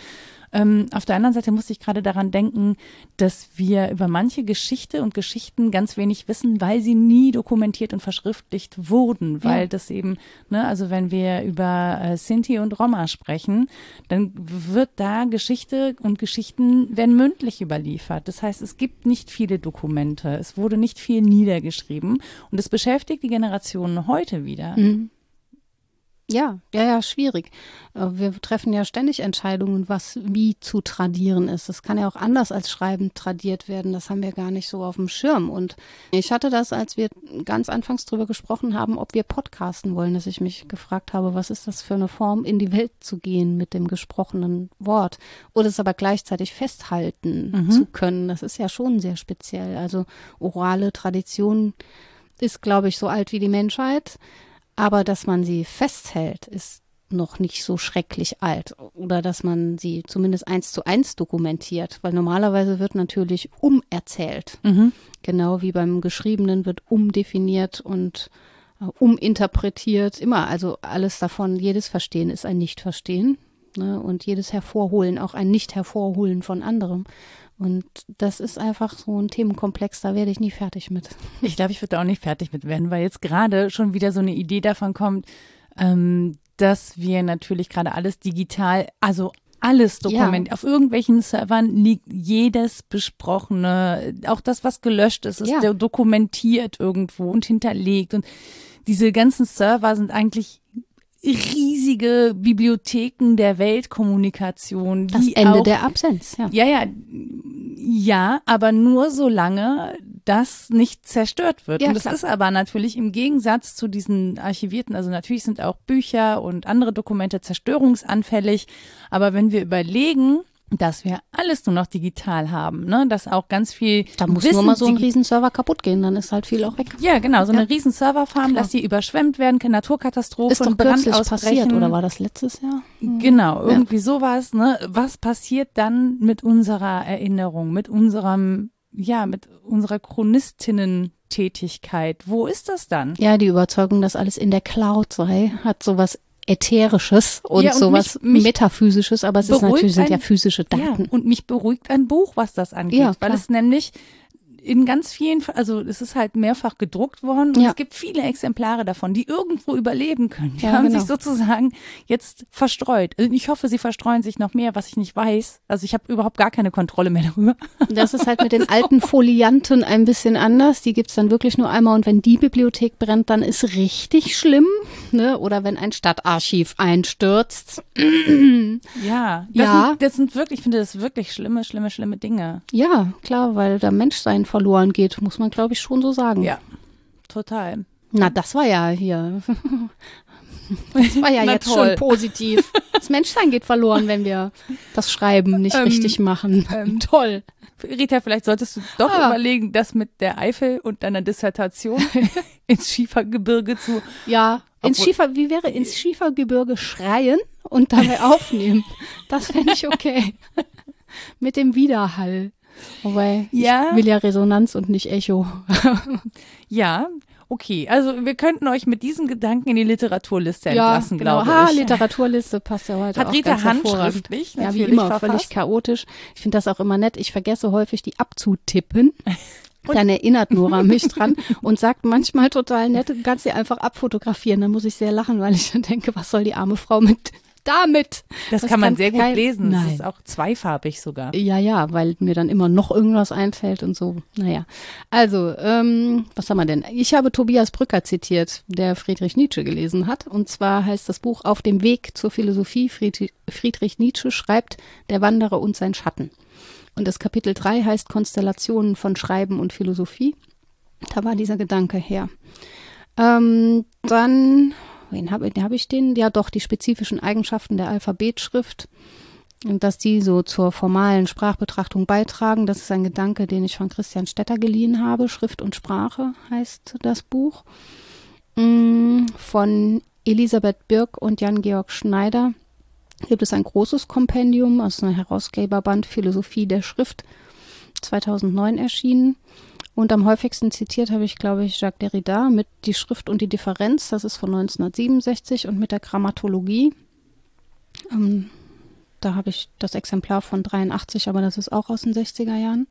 Ähm, auf der anderen Seite musste ich gerade daran denken, dass wir über manche Geschichte und Geschichten ganz wenig wissen, weil sie nie dokumentiert und verschriftlicht wurden, weil Ja. das eben, ne, also wenn wir über äh, Sinti und Roma sprechen, dann wird da Geschichte und Geschichten werden mündlich überliefert. Das heißt, es gibt nicht viele Dokumente, es wurde nicht viel niedergeschrieben und es beschäftigt die Generationen heute wieder. Mhm. Ja, ja, ja, schwierig. Äh, wir treffen ja ständig Entscheidungen, was wie zu tradieren ist. Das kann ja auch anders als Schreiben tradiert werden. Das haben wir gar nicht so auf dem Schirm. Und ich hatte das, als wir ganz anfangs drüber gesprochen haben, ob wir podcasten wollen, dass ich mich gefragt habe, was ist das für eine Form, in die Welt zu gehen mit dem gesprochenen Wort oder es aber gleichzeitig festhalten mhm. zu können. Das ist ja schon sehr speziell. Also orale Tradition ist, glaube ich, so alt wie die Menschheit. Aber dass man sie festhält, ist noch nicht so schrecklich alt oder dass man sie zumindest eins zu eins dokumentiert, weil normalerweise wird natürlich umerzählt. Mhm. Genau wie beim Geschriebenen wird umdefiniert und äh, uminterpretiert. Immer, also alles davon, jedes Verstehen ist ein Nicht-Verstehen ne? und jedes Hervorholen auch ein Nicht-Hervorholen von anderem. Und das ist einfach so ein Themenkomplex, da werde ich nie fertig mit. Ich glaube, ich würde da auch nicht fertig mit werden, weil jetzt gerade schon wieder so eine Idee davon kommt, ähm, dass wir natürlich gerade alles digital, also alles dokumentiert. Ja. Auf irgendwelchen Servern liegt jedes besprochene, auch das, was gelöscht ist, ist ja. dokumentiert irgendwo und hinterlegt. Und diese ganzen Server sind eigentlich riesige Bibliotheken der Weltkommunikation. Das Ende auch, der Absenz, ja. Ja, ja, ja, aber nur solange das nicht zerstört wird. Ja, und das klar. ist aber natürlich im Gegensatz zu diesen archivierten, also natürlich sind auch Bücher und andere Dokumente zerstörungsanfällig, aber wenn wir überlegen, dass wir alles nur noch digital haben, ne? Dass auch ganz viel. Da muss Wissen nur mal so ein Riesenserver kaputt gehen, dann ist halt viel auch weg. Ja, genau, so ja. eine Riesenserverfarm, dass die überschwemmt werden, keine Naturkatastrophe, ist doch Brand passiert, oder war das letztes Jahr? Genau, irgendwie ja. sowas, ne? Was passiert dann mit unserer Erinnerung, mit unserem, ja, mit unserer Chronistinnen Tätigkeit. Wo ist das dann? Ja, die Überzeugung, dass alles in der Cloud sei, hat sowas Ätherisches und, ja, und sowas mich, mich Metaphysisches, aber es ist natürlich, sind ja physische Daten. Ja, und mich beruhigt ein Buch, was das angeht, ja, weil es nämlich in ganz vielen, also es ist halt mehrfach gedruckt worden und ja. es gibt viele Exemplare davon, die irgendwo überleben können. Die ja, haben genau. sich sozusagen jetzt verstreut. Also ich hoffe, sie verstreuen sich noch mehr, was ich nicht weiß. Also ich habe überhaupt gar keine Kontrolle mehr darüber. Das ist halt mit den alten Folianten ein bisschen anders. Die gibt's dann wirklich nur einmal und wenn die Bibliothek brennt, dann ist richtig schlimm. Ne? Oder wenn ein Stadtarchiv einstürzt. ja, das, ja. Sind, das sind wirklich, ich finde das wirklich schlimme, schlimme, schlimme Dinge. Ja, klar, weil der Menschsein verloren geht, muss man glaube ich schon so sagen. Ja, total. Na, das war ja hier. Das war ja jetzt toll. schon positiv. Das Menschsein geht verloren, wenn wir das Schreiben nicht ähm, richtig machen. Ähm, toll. Rita, vielleicht solltest du doch ah. überlegen, das mit der Eifel und deiner Dissertation ins Schiefergebirge zu. Ja, ins Schiefer, wie wäre ins Schiefergebirge schreien und dabei aufnehmen? Das fände ich okay. mit dem Widerhall. Wobei, ja. ich will ja Resonanz und nicht Echo. ja, okay. Also wir könnten euch mit diesem Gedanken in die Literaturliste ja, entlassen, genau. glaube ich. Ha, Literaturliste passt ja heute Hat auch Rita ganz handschriftlich, Ja, wie immer, verfasst. völlig chaotisch. Ich finde das auch immer nett. Ich vergesse häufig, die abzutippen. Und dann erinnert Nora mich dran und sagt manchmal total nett, du kannst sie einfach abfotografieren. Dann muss ich sehr lachen, weil ich dann denke, was soll die arme Frau mit damit. Das, das kann man sehr gut kein, lesen. Nein. Das ist auch zweifarbig sogar. Ja, ja, weil mir dann immer noch irgendwas einfällt und so. Naja. Also, ähm, was haben wir denn? Ich habe Tobias Brücker zitiert, der Friedrich Nietzsche gelesen hat. Und zwar heißt das Buch Auf dem Weg zur Philosophie. Friedrich Nietzsche schreibt Der Wanderer und sein Schatten. Und das Kapitel 3 heißt Konstellationen von Schreiben und Philosophie. Da war dieser Gedanke her. Ähm, dann wen habe hab ich den? Ja, doch, die spezifischen Eigenschaften der Alphabetschrift dass die so zur formalen Sprachbetrachtung beitragen. Das ist ein Gedanke, den ich von Christian Stetter geliehen habe. Schrift und Sprache heißt das Buch. Mm, von Elisabeth Birk und Jan-Georg Schneider gibt es ein großes Kompendium aus einem Herausgeberband Philosophie der Schrift 2009 erschienen. Und am häufigsten zitiert habe ich, glaube ich, Jacques Derrida mit Die Schrift und die Differenz, das ist von 1967, und mit der Grammatologie. Ähm, da habe ich das Exemplar von 83, aber das ist auch aus den 60er Jahren.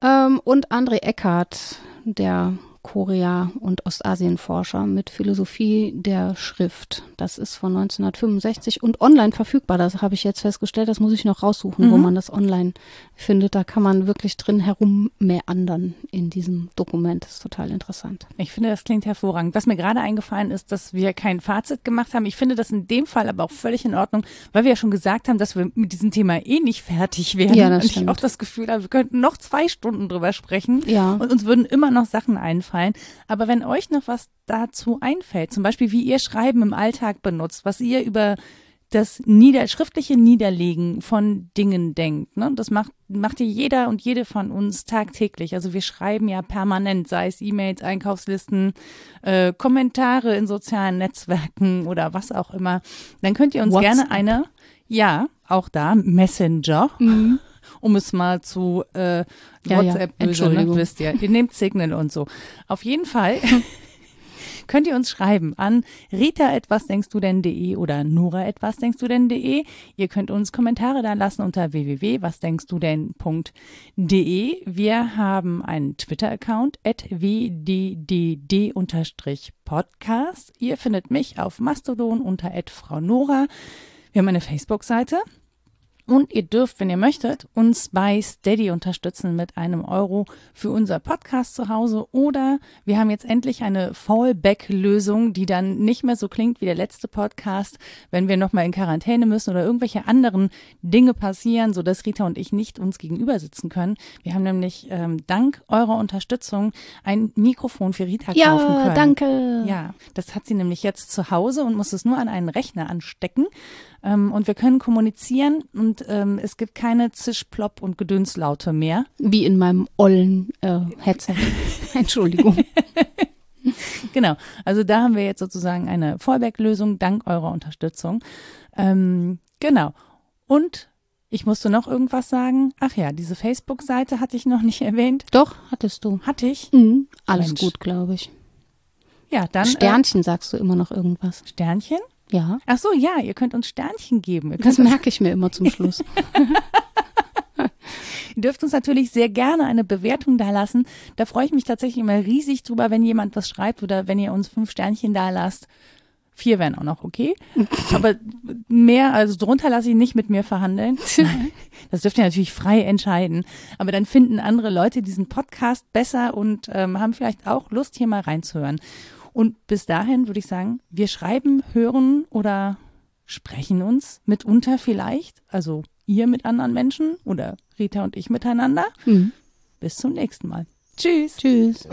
Ähm, und André Eckhardt, der Korea- und Ostasienforscher mit Philosophie der Schrift. Das ist von 1965 und online verfügbar. Das habe ich jetzt festgestellt. Das muss ich noch raussuchen, mhm. wo man das online findet. Da kann man wirklich drin herummeandern in diesem Dokument. Das ist total interessant. Ich finde, das klingt hervorragend. Was mir gerade eingefallen ist, dass wir kein Fazit gemacht haben. Ich finde das in dem Fall aber auch völlig in Ordnung, weil wir ja schon gesagt haben, dass wir mit diesem Thema eh nicht fertig werden. Ja, das und stimmt. ich auch das Gefühl habe, wir könnten noch zwei Stunden drüber sprechen. Ja. Und uns würden immer noch Sachen einfallen. Aber wenn euch noch was dazu einfällt, zum Beispiel wie ihr Schreiben im Alltag benutzt, was ihr über das Nieder schriftliche Niederlegen von Dingen denkt. Ne? Das macht, macht ja jeder und jede von uns tagtäglich. Also wir schreiben ja permanent, sei es E-Mails, Einkaufslisten, äh, Kommentare in sozialen Netzwerken oder was auch immer. Dann könnt ihr uns WhatsApp. gerne eine, ja, auch da, Messenger, Mhm. Um es mal zu äh, Ja, ja. WhatsApp, böse, ne? Wisst ihr. Ihr nehmt Signal und so. Auf jeden Fall könnt ihr uns schreiben an rita etwas denkst du denn.de oder nora etwas denkst du denn.de. Ihr könnt uns Kommentare da lassen unter www.wasdenkst-du-denn.de. Wir haben einen Twitter-Account wddd-podcast. Ihr findet mich auf Mastodon unter Frau Nora. Wir haben eine Facebook-Seite. Und ihr dürft, wenn ihr möchtet, uns bei Steady unterstützen mit einem Euro für unser Podcast zu Hause. Oder wir haben jetzt endlich eine Fallback-Lösung, die dann nicht mehr so klingt wie der letzte Podcast, wenn wir nochmal in Quarantäne müssen oder irgendwelche anderen Dinge passieren, sodass Rita und ich nicht uns gegenüber sitzen können. Wir haben nämlich ähm, dank eurer Unterstützung ein Mikrofon für Rita kaufen Ja, können. danke. Ja, das hat sie nämlich jetzt zu Hause und muss es nur an einen Rechner anstecken. Ähm, und wir können kommunizieren und ähm, es gibt keine Zisch, Plopp und Gedönslaute mehr. Wie in meinem ollen äh, Headset. Entschuldigung. Genau. Also da haben wir jetzt sozusagen eine Fallback-Lösung dank eurer Unterstützung. Ähm, genau. Und ich musste noch irgendwas sagen. Ach ja, diese Facebook-Seite hatte ich noch nicht erwähnt. Doch, hattest du. Hatte ich? Mhm. Alles Mensch. gut, glaube ich. Ja, dann. Sternchen sagst du immer noch irgendwas. Äh, Sternchen? Ja. Ach so, ja, ihr könnt uns Sternchen geben. Das merke ich mir immer zum Schluss. ihr dürft uns natürlich sehr gerne eine Bewertung da lassen. Da freue ich mich tatsächlich immer riesig drüber, wenn jemand was schreibt oder wenn ihr uns fünf Sternchen da lasst. Vier wären auch noch okay. Aber mehr, also drunter lasse ich nicht mit mir verhandeln. Das dürft ihr natürlich frei entscheiden. Aber dann finden andere Leute diesen Podcast besser und ähm, haben vielleicht auch Lust, hier mal reinzuhören. Und bis dahin würde ich sagen, wir schreiben, hören oder sprechen uns mitunter vielleicht. Also ihr mit anderen Menschen oder Rita und ich miteinander. Mhm. Bis zum nächsten Mal. Tschüss. Tschüss.